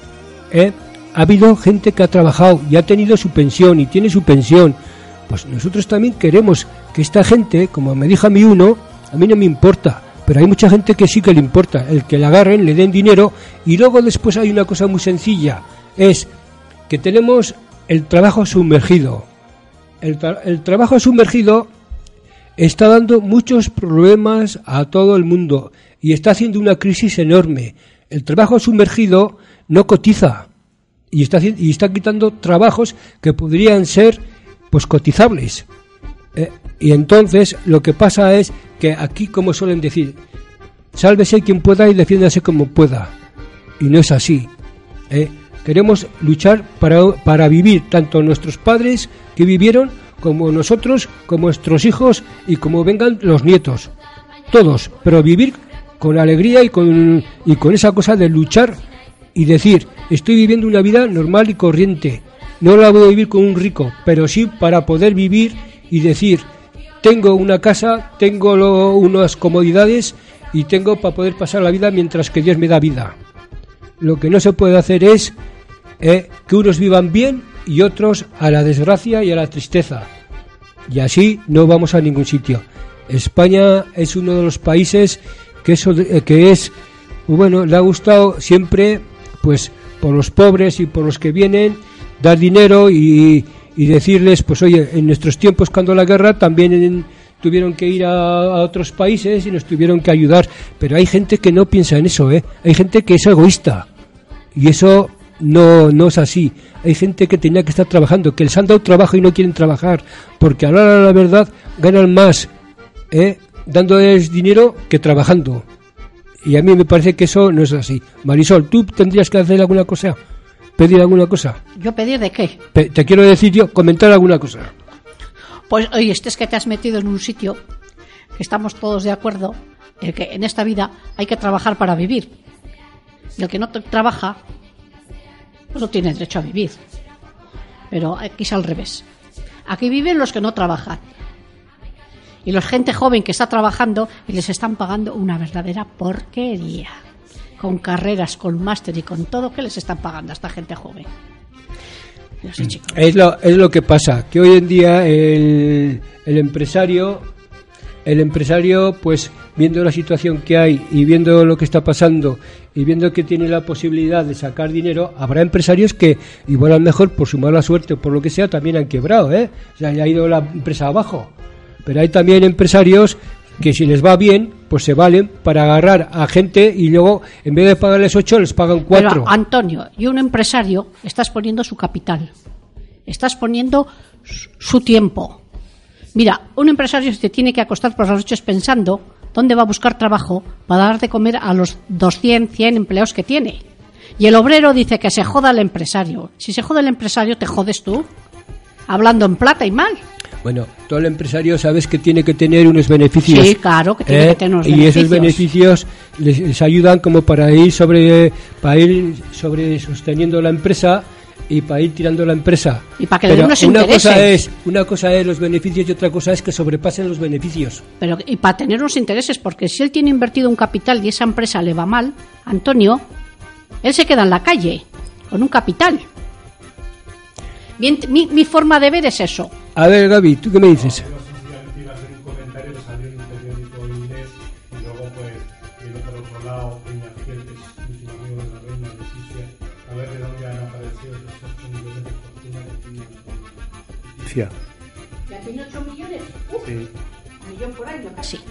¿eh? Ha habido gente que ha trabajado y ha tenido su pensión y tiene su pensión pues nosotros también queremos que esta gente, como me dijo a mí uno, a mí no me importa, pero hay mucha gente que sí que le importa, el que le agarren, le den dinero y luego después hay una cosa muy sencilla, es que tenemos el trabajo sumergido. El, el trabajo sumergido está dando muchos problemas a todo el mundo y está haciendo una crisis enorme. El trabajo sumergido no cotiza y está, y está quitando trabajos que podrían ser pues cotizables. Eh, y entonces lo que pasa es que aquí, como suelen decir, sálvese quien pueda y defiéndase como pueda. Y no es así. ¿eh? Queremos luchar para, para vivir tanto nuestros padres que vivieron como nosotros, como nuestros hijos y como vengan los nietos. Todos, pero vivir con alegría y con, y con esa cosa de luchar y decir, estoy viviendo una vida normal y corriente. No la voy a vivir con un rico, pero sí para poder vivir y decir, tengo una casa, tengo unas comodidades y tengo para poder pasar la vida mientras que Dios me da vida. Lo que no se puede hacer es eh, que unos vivan bien y otros a la desgracia y a la tristeza. Y así no vamos a ningún sitio. España es uno de los países que, eso, eh, que es, bueno, le ha gustado siempre, pues, por los pobres y por los que vienen, dar dinero y, y decirles, pues, oye, en nuestros tiempos cuando la guerra también en- tuvieron que ir a, otros países y nos tuvieron que ayudar. Pero hay gente que no piensa en eso, ¿eh? Hay gente que es egoísta. Y eso no, no es así. Hay gente que tenía que estar trabajando, que les han dado trabajo y no quieren trabajar, porque a la la verdad ganan más ¿eh? dándoles dinero que trabajando. Y a mí me parece que eso no es así. Marisol, ¿tú tendrías que hacer alguna cosa? ¿Pedir alguna cosa? ¿Yo pedir de qué? Pe- te quiero decir yo, comentar alguna cosa. Pues oye, este es que te has metido en un sitio que estamos todos de acuerdo en que en esta vida hay que trabajar para vivir. Y el que no tra- trabaja, pues no tiene derecho a vivir. Pero aquí es al revés. Aquí viven los que no trabajan. Y la gente joven que está trabajando y les están pagando una verdadera porquería. Con carreras, con máster y con todo que les están pagando a esta gente joven. No sé, chicos. Es lo, es lo que pasa, que hoy en día el, el empresario, el empresario, pues viendo la situación que hay y viendo lo que está pasando y viendo que tiene la posibilidad de sacar dinero, habrá empresarios que igual a lo mejor por su mala suerte o por lo que sea también han quebrado, ¿eh? O sea, ya ha ido la empresa abajo. Pero hay también empresarios que si les va bien, pues se valen para agarrar a gente y luego en vez de pagarles ocho les pagan cuatro. Pero, Antonio, y un empresario, estás poniendo su capital, estás poniendo su- tiempo. Mira, un empresario se tiene que acostar por las noches pensando dónde va a buscar trabajo para dar de comer a los 200, 100 empleados que tiene. Y el obrero dice que se joda el empresario. Si se joda el empresario, te jodes tú. Hablando en plata y mal. Bueno, todo el empresario sabes que tiene que tener unos beneficios. Sí, claro, que tiene que tener unos Y esos beneficios. beneficios les, les ayudan como para ir sobre para ir sobre sosteniendo la empresa y para ir tirando la empresa. Y para que Pero unos una cosa intereses. es una cosa es los beneficios y otra cosa es que sobrepasen los beneficios. Pero, y para tener unos intereses, porque si él tiene invertido un capital y esa empresa le va mal, Antonio, él se queda en la calle con un capital. Bien, mi, mi forma de ver es eso. A ver, Gaby, ¿tú qué me dices? iba a hacer un comentario que salió en un periódico inglés y luego pues viene por otro lado Peñafiel, que es íntimo amigo de la reina Leticia, a ver de dónde han aparecido esos 8 millones de fortuna que tiene Leticia. ¿Ya tiene 8 millones? Sí. millón por año casi.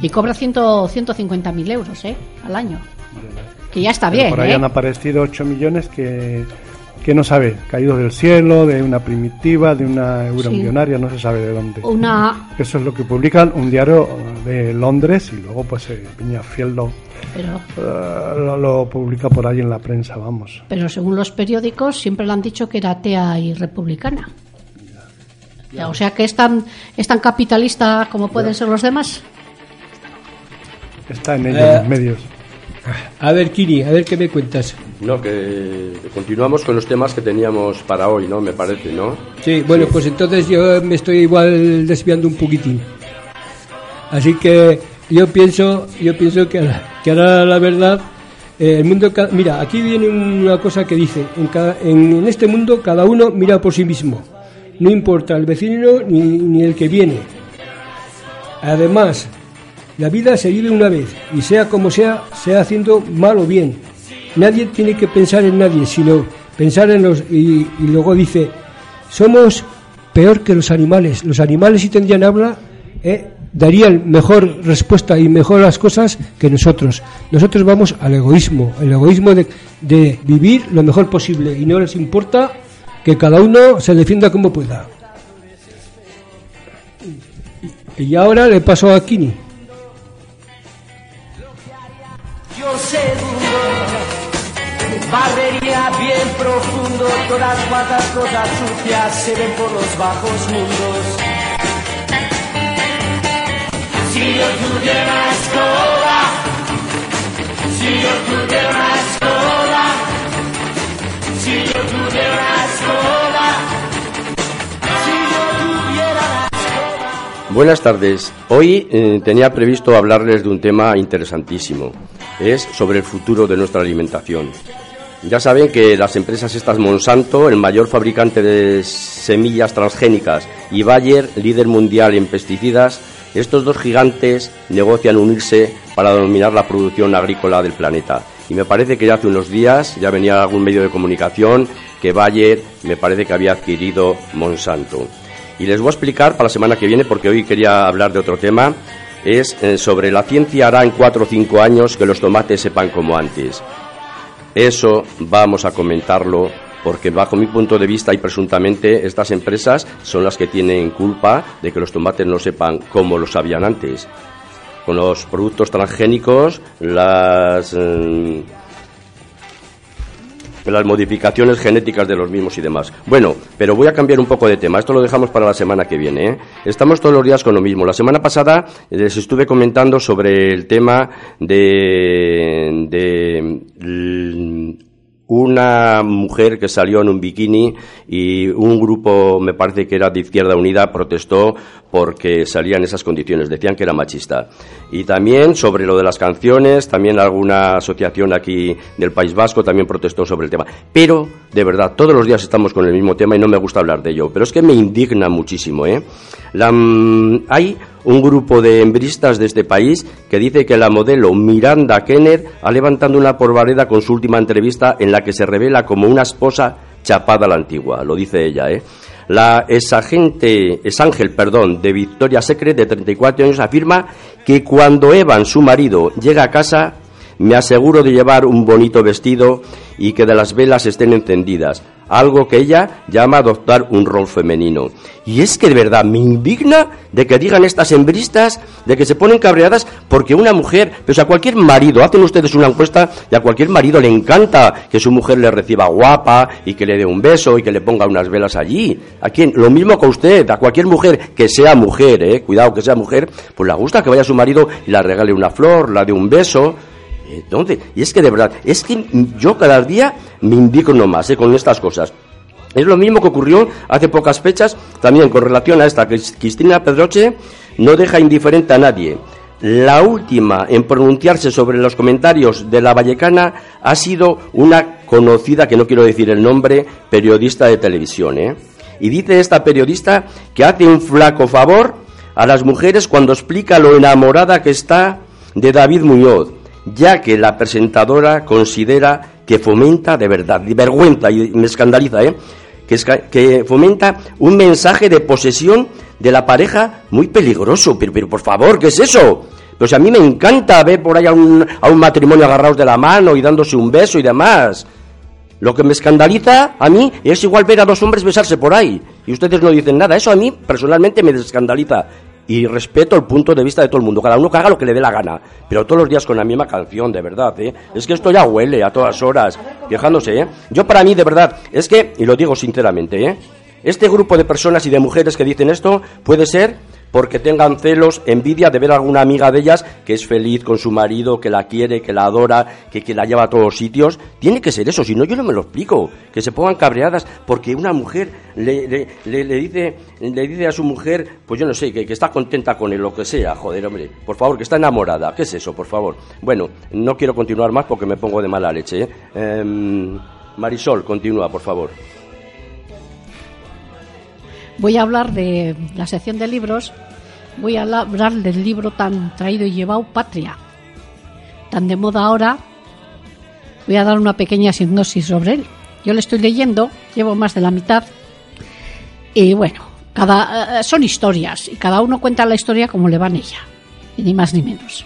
Y cobra 150 mil euros ¿eh? al año. Que ya está Pero bien. por ahí ¿eh? han aparecido 8 millones que, que no sabe, caídos del cielo, de una primitiva, de una euromillonaria, no se sabe de dónde. Una. Eso es lo que publican un diario de Londres y luego pues eh, Peñafiel lo, Pero, eh, lo, lo publica por ahí en la prensa, vamos. pero según los periódicos, siempre le han dicho que era atea y republicana. O sea que es tan, es tan capitalista como pueden ser los demás. Está en ellos Eh, los medios. A ver, Kini, a ver qué me cuentas. No, que continuamos con los temas que teníamos para hoy, ¿no? Me parece, ¿no? Sí, bueno, pues entonces yo me estoy igual desviando un poquitín. Así que yo pienso, yo pienso que, que ahora la verdad, eh, el mundo, mira, aquí viene una cosa que dice, en, cada- en, en este mundo cada uno mira por sí mismo, no importa el vecino ni, ni el que viene. Además, la vida se vive una vez y sea como sea, sea haciendo mal o bien. Nadie tiene que pensar en nadie, sino pensar en los... Y, luego dice, somos peor que los animales. Los animales si tendrían habla, eh, darían mejor respuesta y mejor las cosas que nosotros. Nosotros vamos al egoísmo, el egoísmo de, de vivir lo mejor posible y no les importa que cada uno se defienda como pueda. Y ahora le paso a Kini. Barbería bien profundo, todas cuantas cosas sucias se ven por los bajos mundos. Si yo tuviera escoba, si yo tuviera escoba, si yo tuviera escoba, si yo tuviera escoba. Buenas tardes. Hoy eh, tenía previsto hablarles de un tema interesantísimo. Es sobre el futuro de nuestra alimentación. Ya saben que las empresas estas Monsanto, el mayor fabricante de semillas transgénicas, y Bayer, líder mundial en pesticidas, estos dos gigantes negocian unirse para dominar la producción agrícola del planeta. Y me parece que ya hace unos días ya venía algún medio de comunicación que Bayer me parece que había adquirido Monsanto. Y les voy a explicar para la semana que viene, porque hoy quería hablar de otro tema, es eh, sobre la ciencia hará en cuatro o cinco años que los tomates sepan como antes. Eso vamos a comentarlo porque bajo mi punto de vista y presuntamente estas empresas son las que tienen culpa de que los tomates no sepan como lo sabían antes. Con los productos transgénicos, las... eh, las modificaciones genéticas de los mismos y demás. Bueno, pero voy a cambiar un poco de tema. Esto lo dejamos para la semana que viene. ¿eh? Estamos todos los días con lo mismo. La semana pasada les estuve comentando sobre el tema de, de una mujer que salió en un bikini y un grupo, me parece que era de Izquierda Unida, protestó porque salía en esas condiciones. Decían que era machista. Y también sobre lo de las canciones, también alguna asociación aquí del País Vasco también protestó sobre el tema. Pero, de verdad, todos los días estamos con el mismo tema y no me gusta hablar de ello. Pero es que me indigna muchísimo, ¿eh? La, mm, hay un grupo de embristas de este país que dice que la modelo Miranda Kenner ha levantado una porvareda con su última entrevista en la que se revela como una esposa chapada a la antigua, lo dice ella, ¿eh? La exagente, exángel, perdón, de Victoria Secret, de 34 años, afirma que cuando Evan, su marido, llega a casa, me aseguro de llevar un bonito vestido y que de las velas estén encendidas, algo que ella llama adoptar un rol femenino. Y es que de verdad me indigna de que digan estas hembristas, de que se ponen cabreadas porque una mujer, pues a cualquier marido, hacen ustedes una encuesta y a cualquier marido le encanta que su mujer le reciba guapa y que le dé un beso y que le ponga unas velas allí. ¿A quién? Lo mismo que usted, a cualquier mujer que sea mujer, eh, cuidado que sea mujer, pues le gusta que vaya su marido y la regale una flor, la dé un beso. Eh, ¿Dónde? Y es que de verdad, es que yo cada día me indigno más eh, con estas cosas. Es lo mismo que ocurrió hace pocas fechas también con relación a esta, Cristina Pedroche no deja indiferente a nadie. La última en pronunciarse sobre los comentarios de la Vallecana ha sido una conocida, que no quiero decir el nombre, periodista de televisión. ¿eh? Y dice esta periodista que hace un flaco favor a las mujeres cuando explica lo enamorada que está de David Muñoz, ya que la presentadora considera que fomenta de verdad, de vergüenza y me escandaliza, ¿eh? que, que fomenta un mensaje de posesión de la pareja muy peligroso. Pero, pero por favor, ¿qué es eso? Pues a mí me encanta ver por ahí a un, a un matrimonio agarrados de la mano y dándose un beso y demás. Lo que me escandaliza a mí es igual ver a dos hombres besarse por ahí y ustedes no dicen nada. Eso a mí personalmente me escandaliza y respeto el punto de vista de todo el mundo. Cada uno que haga lo que le dé la gana, pero todos los días con la misma canción, de verdad. ¿eh? Es que esto ya huele a todas horas, quejándose. ¿eh? Yo para mí, de verdad, es que, y lo digo sinceramente, ¿eh? este grupo de personas y de mujeres que dicen esto puede ser porque tengan celos, envidia de ver a alguna amiga de ellas que es feliz con su marido, que la quiere, que la adora, que, que la lleva a todos sitios. Tiene que ser eso, si no yo no me lo explico. Que se pongan cabreadas porque una mujer le, le, le- le dice, le dice a su mujer, pues yo no sé, que, que está contenta con él, lo que sea, joder, hombre. Por favor, que está enamorada. ¿Qué es eso, por favor? Bueno, no quiero continuar más porque me pongo de mala leche. ¿eh? Em, Marisol, continúa, por favor. Voy a hablar de la sección de libros. Voy a la- hablar del libro tan traído y llevado Patria. Tan de moda ahora. Voy a dar una pequeña sinopsis sobre él. Yo lo estoy leyendo, llevo más de la mitad. Y bueno, cada, eh, son historias y cada uno cuenta la historia como le va en ella. Y ni más ni menos.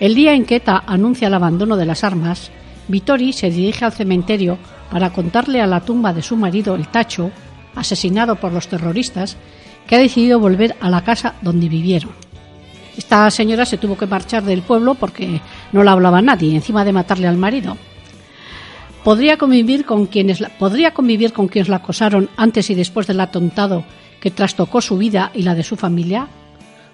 El día en que ETA anuncia el abandono de las armas, Vittori se dirige al cementerio para contarle a la tumba de su marido, el Tacho, asesinado por los terroristas, que ha decidido volver a la casa donde vivieron. Esta señora se tuvo que marchar del pueblo porque no la hablaba nadie, encima de matarle al marido. ¿Podría convivir con quienes la, podría convivir con quienes la acosaron antes y después del atontado que trastocó su vida y la de su familia?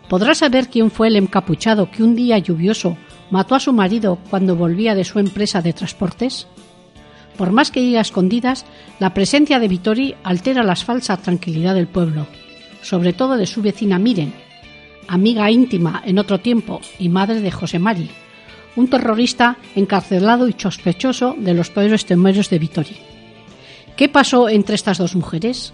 ¿Podrá saber quién fue el encapuchado que un día lluvioso mató a su marido cuando volvía de su empresa de transportes? Por más que a escondidas, la presencia de Vittori altera la falsa tranquilidad del pueblo, sobre todo de su vecina Miren, amiga íntima en otro tiempo y madre de José Mari, un terrorista encarcelado y sospechoso de los peores temores de Vittori. ¿Qué pasó entre estas dos mujeres?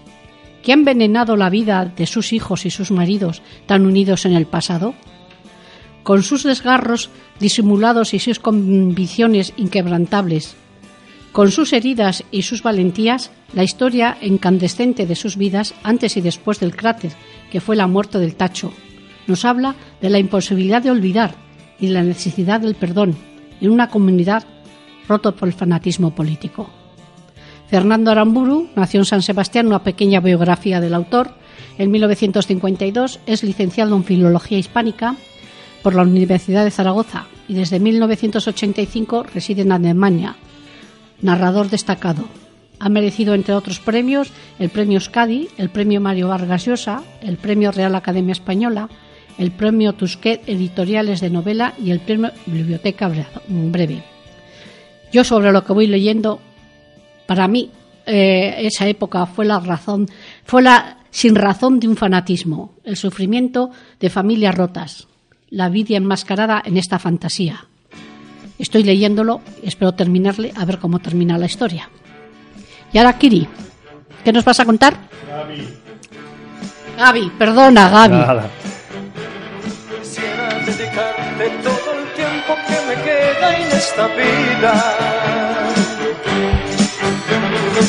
¿Qué ha envenenado la vida de sus hijos y sus maridos tan unidos en el pasado? Con sus desgarros disimulados y sus convicciones inquebrantables, con sus heridas y sus valentías, la historia incandescente de sus vidas antes y después del cráter, que fue la muerte del Tacho, nos habla de la imposibilidad de olvidar y la necesidad del perdón en una comunidad roto por el fanatismo político. Fernando Aramburu nació en San Sebastián, una pequeña biografía del autor. En 1952 es licenciado en Filología Hispánica por la Universidad de Zaragoza y desde 1985 reside en Alemania, narrador destacado. Ha merecido, entre otros premios, el Premio Euskadi, el Premio Mario Vargas Llosa, el Premio Real Academia Española, el Premio Tusquet Editoriales de Novela y el Premio Biblioteca Bre- Breve. Yo sobre lo que voy leyendo, para mí eh, esa época fue la razón, fue la sin razón de un fanatismo, el sufrimiento de familias rotas, la vida enmascarada en esta fantasía. Estoy leyéndolo y espero terminarle a ver cómo termina la historia. Y ahora, Kiri, ¿qué nos vas a contar? Gaby. Gaby, perdona, Gaby. Nada. Quisiera dedicarte todo el tiempo que me queda en esta vida.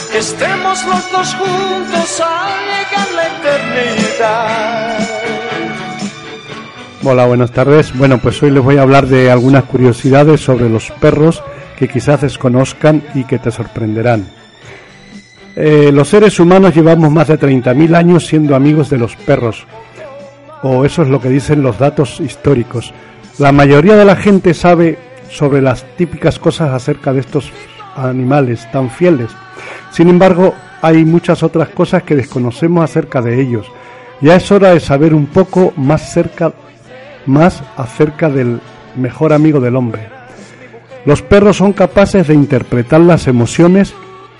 Que estemos los dos juntos al llegar la eternidad. Hola, buenas tardes. Bueno, pues hoy les voy a hablar de algunas curiosidades sobre los perros que quizás desconozcan y que te sorprenderán. Eh, los seres humanos llevamos más de 30.000 años siendo amigos de los perros, o eso es lo que dicen los datos históricos. La mayoría de la gente sabe sobre las típicas cosas acerca de estos animales tan fieles. Sin embargo, hay muchas otras cosas que desconocemos acerca de ellos. Ya es hora de saber un poco más cerca más acerca del mejor amigo del hombre. Los perros son capaces de interpretar las emociones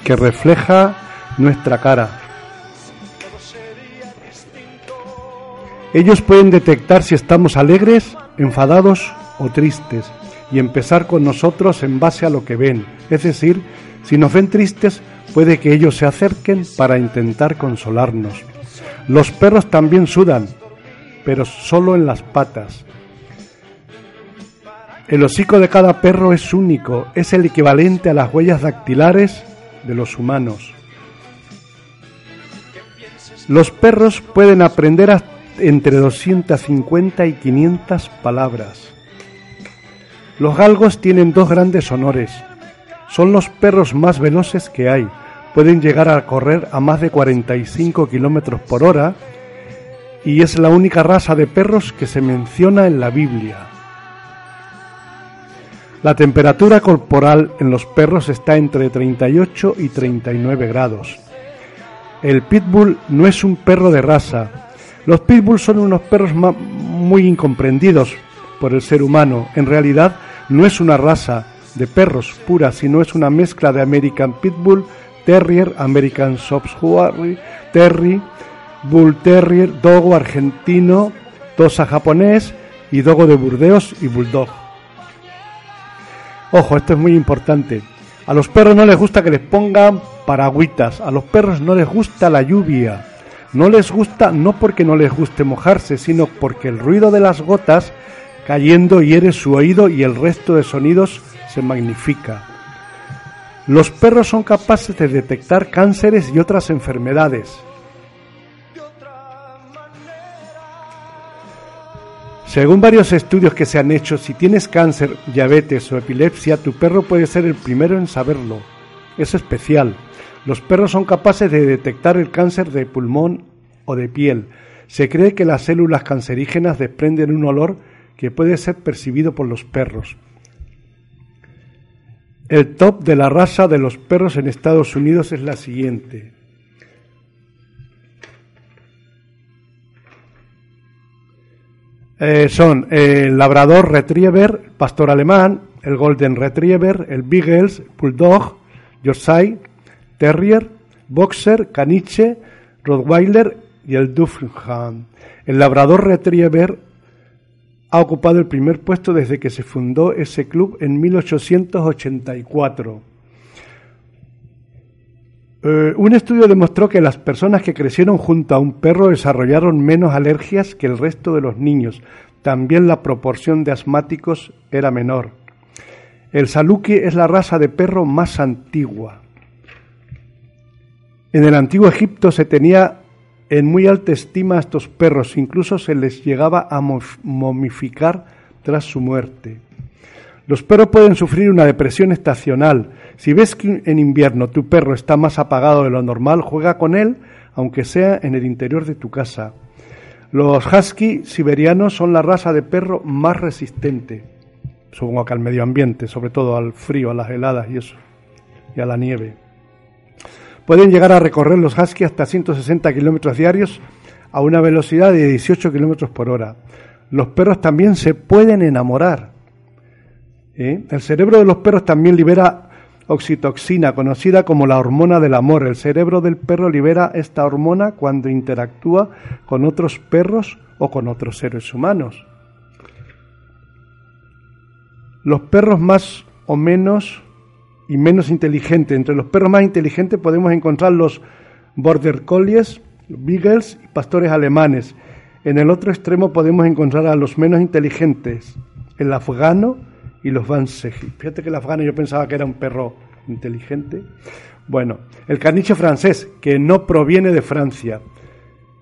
que refleja nuestra cara. Ellos pueden detectar si estamos alegres, enfadados o tristes y empezar con nosotros en base a lo que ven. Es decir, si nos ven tristes, puede que ellos se acerquen para intentar consolarnos. Los perros también sudan, pero solo en las patas. El hocico de cada perro es único, es el equivalente a las huellas dactilares de los humanos. Los perros pueden aprender entre 250 y 500 palabras. Los galgos tienen dos grandes honores. Son los perros más veloces que hay. Pueden llegar a correr a más de 45 kilómetros por hora y es la única raza de perros que se menciona en la Biblia. La temperatura corporal en los perros está entre 38 y 39 grados. El pitbull no es un perro de raza. Los pitbulls son unos perros muy incomprendidos por el ser humano. En realidad no es una raza de perros pura, sino es una mezcla de American Pitbull, Terrier, American Sopshuari, Terry, Bull Terrier, Dogo argentino, Tosa japonés y Dogo de Burdeos y Bulldog. Ojo, esto es muy importante. A los perros no les gusta que les pongan paragüitas, a los perros no les gusta la lluvia. No les gusta no porque no les guste mojarse, sino porque el ruido de las gotas cayendo hiere su oído y el resto de sonidos se magnifica. Los perros son capaces de detectar cánceres y otras enfermedades. Según varios estudios que se han hecho, si tienes cáncer, diabetes o epilepsia, tu perro puede ser el primero en saberlo. Es especial. Los perros son capaces de detectar el cáncer de pulmón o de piel. Se cree que las células cancerígenas desprenden un olor que puede ser percibido por los perros. El top de la raza de los perros en Estados Unidos es la siguiente. Eh, son el Labrador Retriever, Pastor Alemán, el Golden Retriever, el Beagles, Bulldog, Yorkshire, Terrier, Boxer, Caniche, Rottweiler y el Duffelhound. El Labrador Retriever ha ocupado el primer puesto desde que se fundó ese club en 1884. Eh, un estudio demostró que las personas que crecieron junto a un perro desarrollaron menos alergias que el resto de los niños. También la proporción de asmáticos era menor. El Saluki es la raza de perro más antigua. En el antiguo Egipto se tenía en muy alta estima a estos perros, incluso se les llegaba a momificar tras su muerte. Los perros pueden sufrir una depresión estacional. Si ves que en invierno tu perro está más apagado de lo normal, juega con él, aunque sea en el interior de tu casa. Los husky siberianos son la raza de perro más resistente, supongo que al medio ambiente, sobre todo al frío, a las heladas y eso. y a la nieve. Pueden llegar a recorrer los husky hasta 160 kilómetros diarios a una velocidad de 18 kilómetros por hora. Los perros también se pueden enamorar. ¿eh? El cerebro de los perros también libera oxitoxina, conocida como la hormona del amor. El cerebro del perro libera esta hormona cuando interactúa con otros perros o con otros seres humanos. Los perros más o menos y menos inteligentes. Entre los perros más inteligentes podemos encontrar los border collies, beagles y pastores alemanes. En el otro extremo podemos encontrar a los menos inteligentes, el afgano y los Vanseji. Fíjate que el afgano yo pensaba que era un perro inteligente. Bueno, el caniche francés, que no proviene de Francia.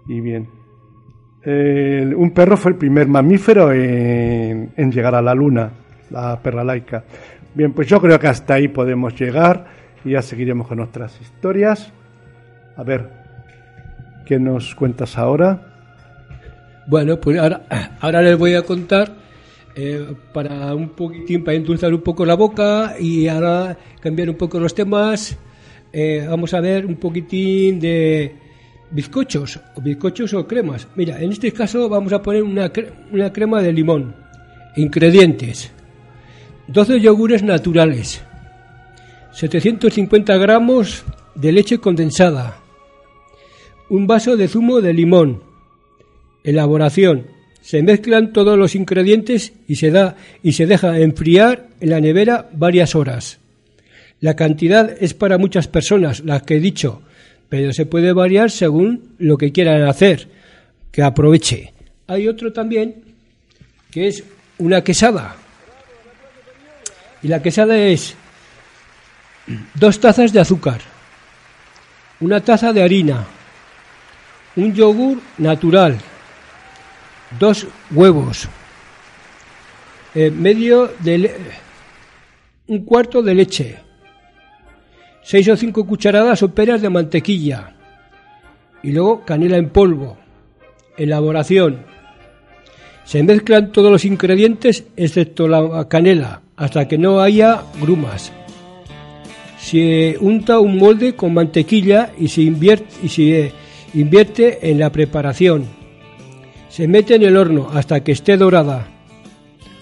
Y bien, un perro fue el primer mamífero en, llegar a la luna, la perra laica. Bien, pues yo creo que hasta ahí podemos llegar y ya seguiremos con nuestras historias. A ver, ¿qué nos cuentas ahora? Bueno, pues ahora, ahora les voy a contar eh, para un poquitín, para endulzar un poco la boca y ahora cambiar un poco los temas. eh, vamos a ver un poquitín de bizcochos, o bizcochos o cremas. Mira, en este caso vamos a poner una, una crema de limón. Ingredientes: 12 yogures naturales, 750 gramos de leche condensada, un vaso de zumo de limón. Elaboración. Se mezclan todos los ingredientes y se da y se deja enfriar en la nevera varias horas. La cantidad es para muchas personas, las que he dicho, pero se puede variar según lo que quieran hacer. Que aproveche. Hay otro también que es una quesada. Y la quesada es dos tazas de azúcar, una taza de harina, un yogur natural, dos huevos, eh, medio de un cuarto de leche, seis o cinco cucharadas soperas de mantequilla y luego canela en polvo. Elaboración. Se mezclan todos los ingredientes excepto la canela hasta que no haya grumas. Se unta un molde con mantequilla y se invierte en la preparación. Se mete en el horno hasta que esté dorada.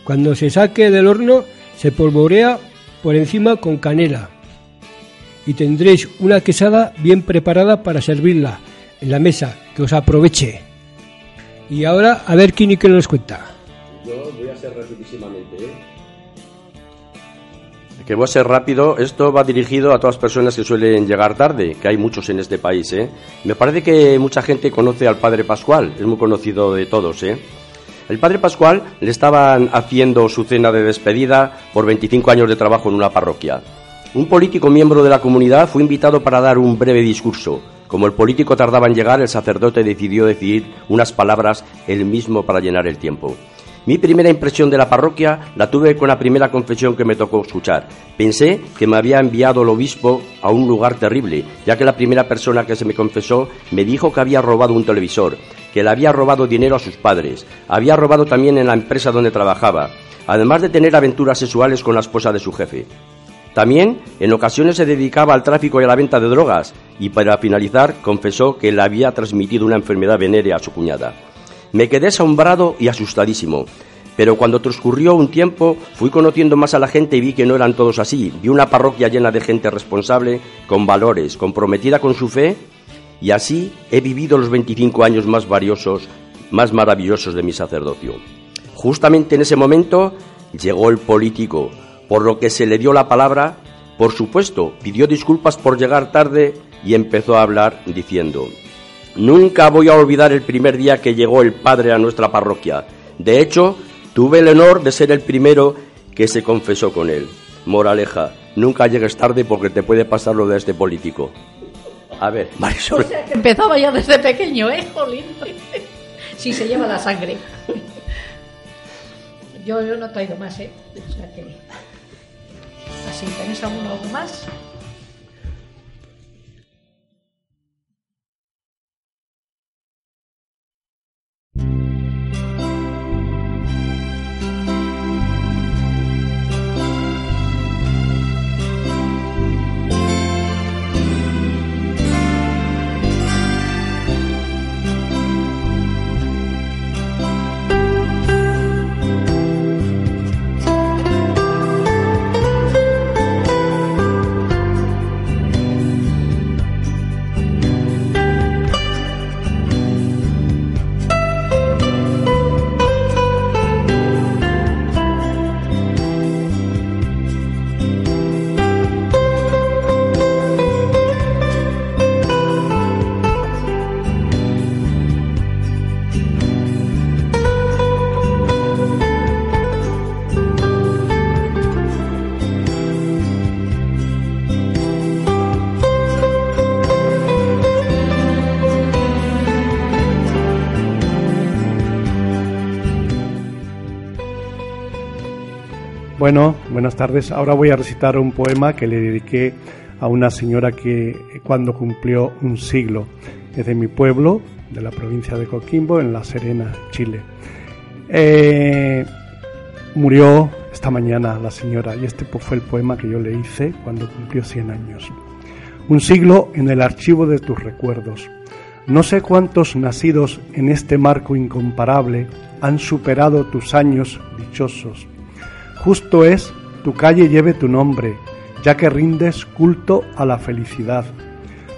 Cuando se saque del horno se polvorea por encima con canela. Y tendréis una quesada bien preparada para servirla en la mesa, que os aproveche. Y ahora a ver quién y qué nos cuenta. Yo voy a ser rapidísimamente. Que voy a ser rápido. Esto va dirigido a todas las personas que suelen llegar tarde, que hay muchos en este país, ¿eh? Me parece que mucha gente conoce al Padre Pascual, es muy conocido de todos, ¿eh? El Padre Pascual le estaban haciendo su cena de despedida por 25 años de trabajo en una parroquia. Un político miembro de la comunidad fue invitado para dar un breve discurso. Como el político tardaba en llegar, el sacerdote decidió decir unas palabras él mismo para llenar el tiempo. Mi primera impresión de la parroquia la tuve con la primera confesión que me tocó escuchar. Pensé que me había enviado el obispo a un lugar terrible, ya que la primera persona que se me confesó me dijo que había robado un televisor, que le había robado dinero a sus padres, había robado también en la empresa donde trabajaba, además de tener aventuras sexuales con la esposa de su jefe. También en ocasiones se dedicaba al tráfico y a la venta de drogas y para finalizar confesó que le había transmitido una enfermedad venérea a su cuñada. Me quedé asombrado y asustadísimo, pero cuando transcurrió un tiempo fui conociendo más a la gente y vi que no eran todos así. Vi una parroquia llena de gente responsable, con valores, comprometida con su fe y así he vivido los 25 años más valiosos, más maravillosos de mi sacerdocio. Justamente en ese momento llegó el político, por lo que se le dio la palabra, por supuesto, pidió disculpas por llegar tarde y empezó a hablar diciendo, Nunca voy a olvidar el primer día que llegó el padre a nuestra parroquia. De hecho, tuve el honor de ser el primero que se confesó con él. Moraleja, nunca llegues tarde porque te puede pasar lo de este político. A ver, Marisol. Que empezaba ya desde pequeño, ¿eh? Jolín. Sí, se lleva la sangre. Yo, no he traído más, ¿eh? O sea. Así, ¿tenéis alguno más? Bueno, buenas tardes. Ahora voy a recitar un poema que le dediqué a una señora que eh, cuando cumplió un siglo es de mi pueblo, de la provincia de Coquimbo, en La Serena, Chile. Eh, murió esta mañana la señora y este fue el poema que yo le hice cuando cumplió 100 años. Un siglo en el archivo de tus recuerdos. No sé cuántos nacidos en este marco incomparable han superado tus años dichosos. Justo es tu calle lleve tu nombre, ya que rindes culto a la felicidad.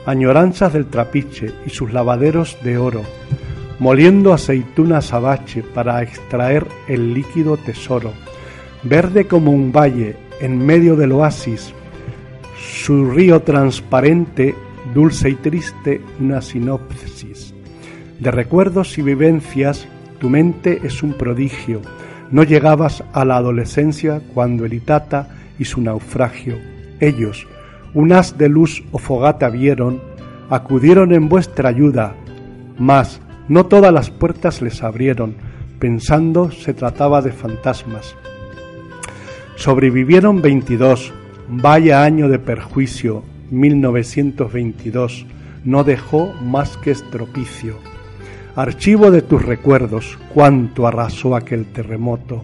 Añoranzas del trapiche y sus lavaderos de oro, moliendo aceitunas a bache para extraer el líquido tesoro. Verde como un valle en medio del oasis, su río transparente, dulce y triste, una sinopsis. De recuerdos y vivencias, tu mente es un prodigio. No llegabas a la adolescencia cuando el Itata y su naufragio. Ellos, un haz de luz o fogata vieron, acudieron en vuestra ayuda, mas no todas las puertas les abrieron, pensando se trataba de fantasmas. Sobrevivieron 22, vaya año de perjuicio, 1922, no dejó más que estropicio. Archivo de tus recuerdos, cuánto arrasó aquel terremoto.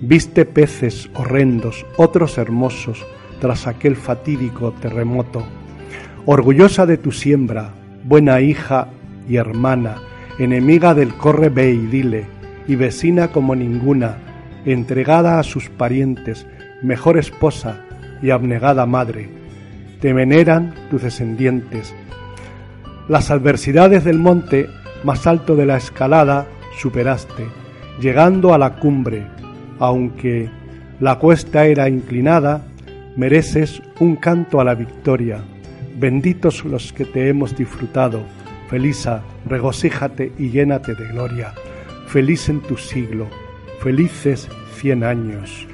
Viste peces horrendos, otros hermosos, tras aquel fatídico terremoto. Orgullosa de tu siembra, buena hija y hermana, enemiga del corre ve dile, y vecina como ninguna, entregada a sus parientes, mejor esposa y abnegada madre. Te veneran tus descendientes. Las adversidades del monte más alto de la escalada superaste, llegando a la cumbre, aunque la cuesta era inclinada, mereces un canto a la victoria. Benditos los que te hemos disfrutado. Felisa, regocíjate y llénate de gloria. Feliz en tu siglo, felices cien años.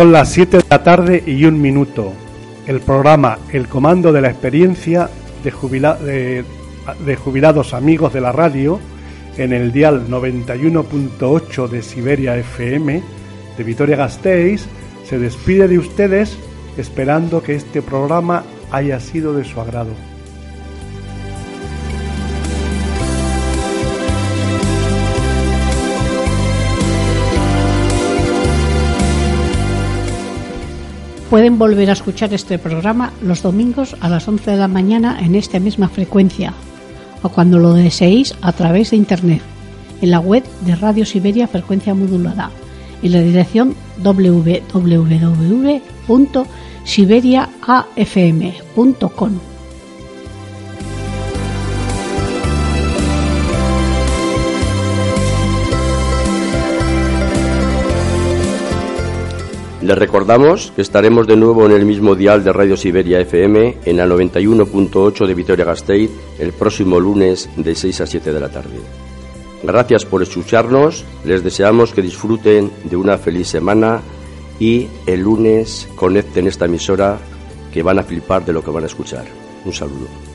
Son las 7 de la tarde y un minuto. El programa El Comando de la Experiencia de, de jubilados amigos de la radio en el dial 91.8 de Siberia FM de Vitoria Gasteiz se despide de ustedes esperando que este programa haya sido de su agrado. Pueden volver a escuchar este programa los domingos a las 11 de la mañana en esta misma frecuencia o cuando lo deseéis a través de internet en la web de Radio Siberia Frecuencia Modulada en la dirección www.siberiaafm.com. Les recordamos que estaremos de nuevo en el mismo dial de Radio Siberia FM en la 91.8 de Vitoria Gasteiz el próximo lunes de 6 a 7 de la tarde. Gracias por escucharnos, les deseamos que disfruten de una feliz semana y el lunes conecten esta emisora que van a flipar de lo que van a escuchar. Un saludo.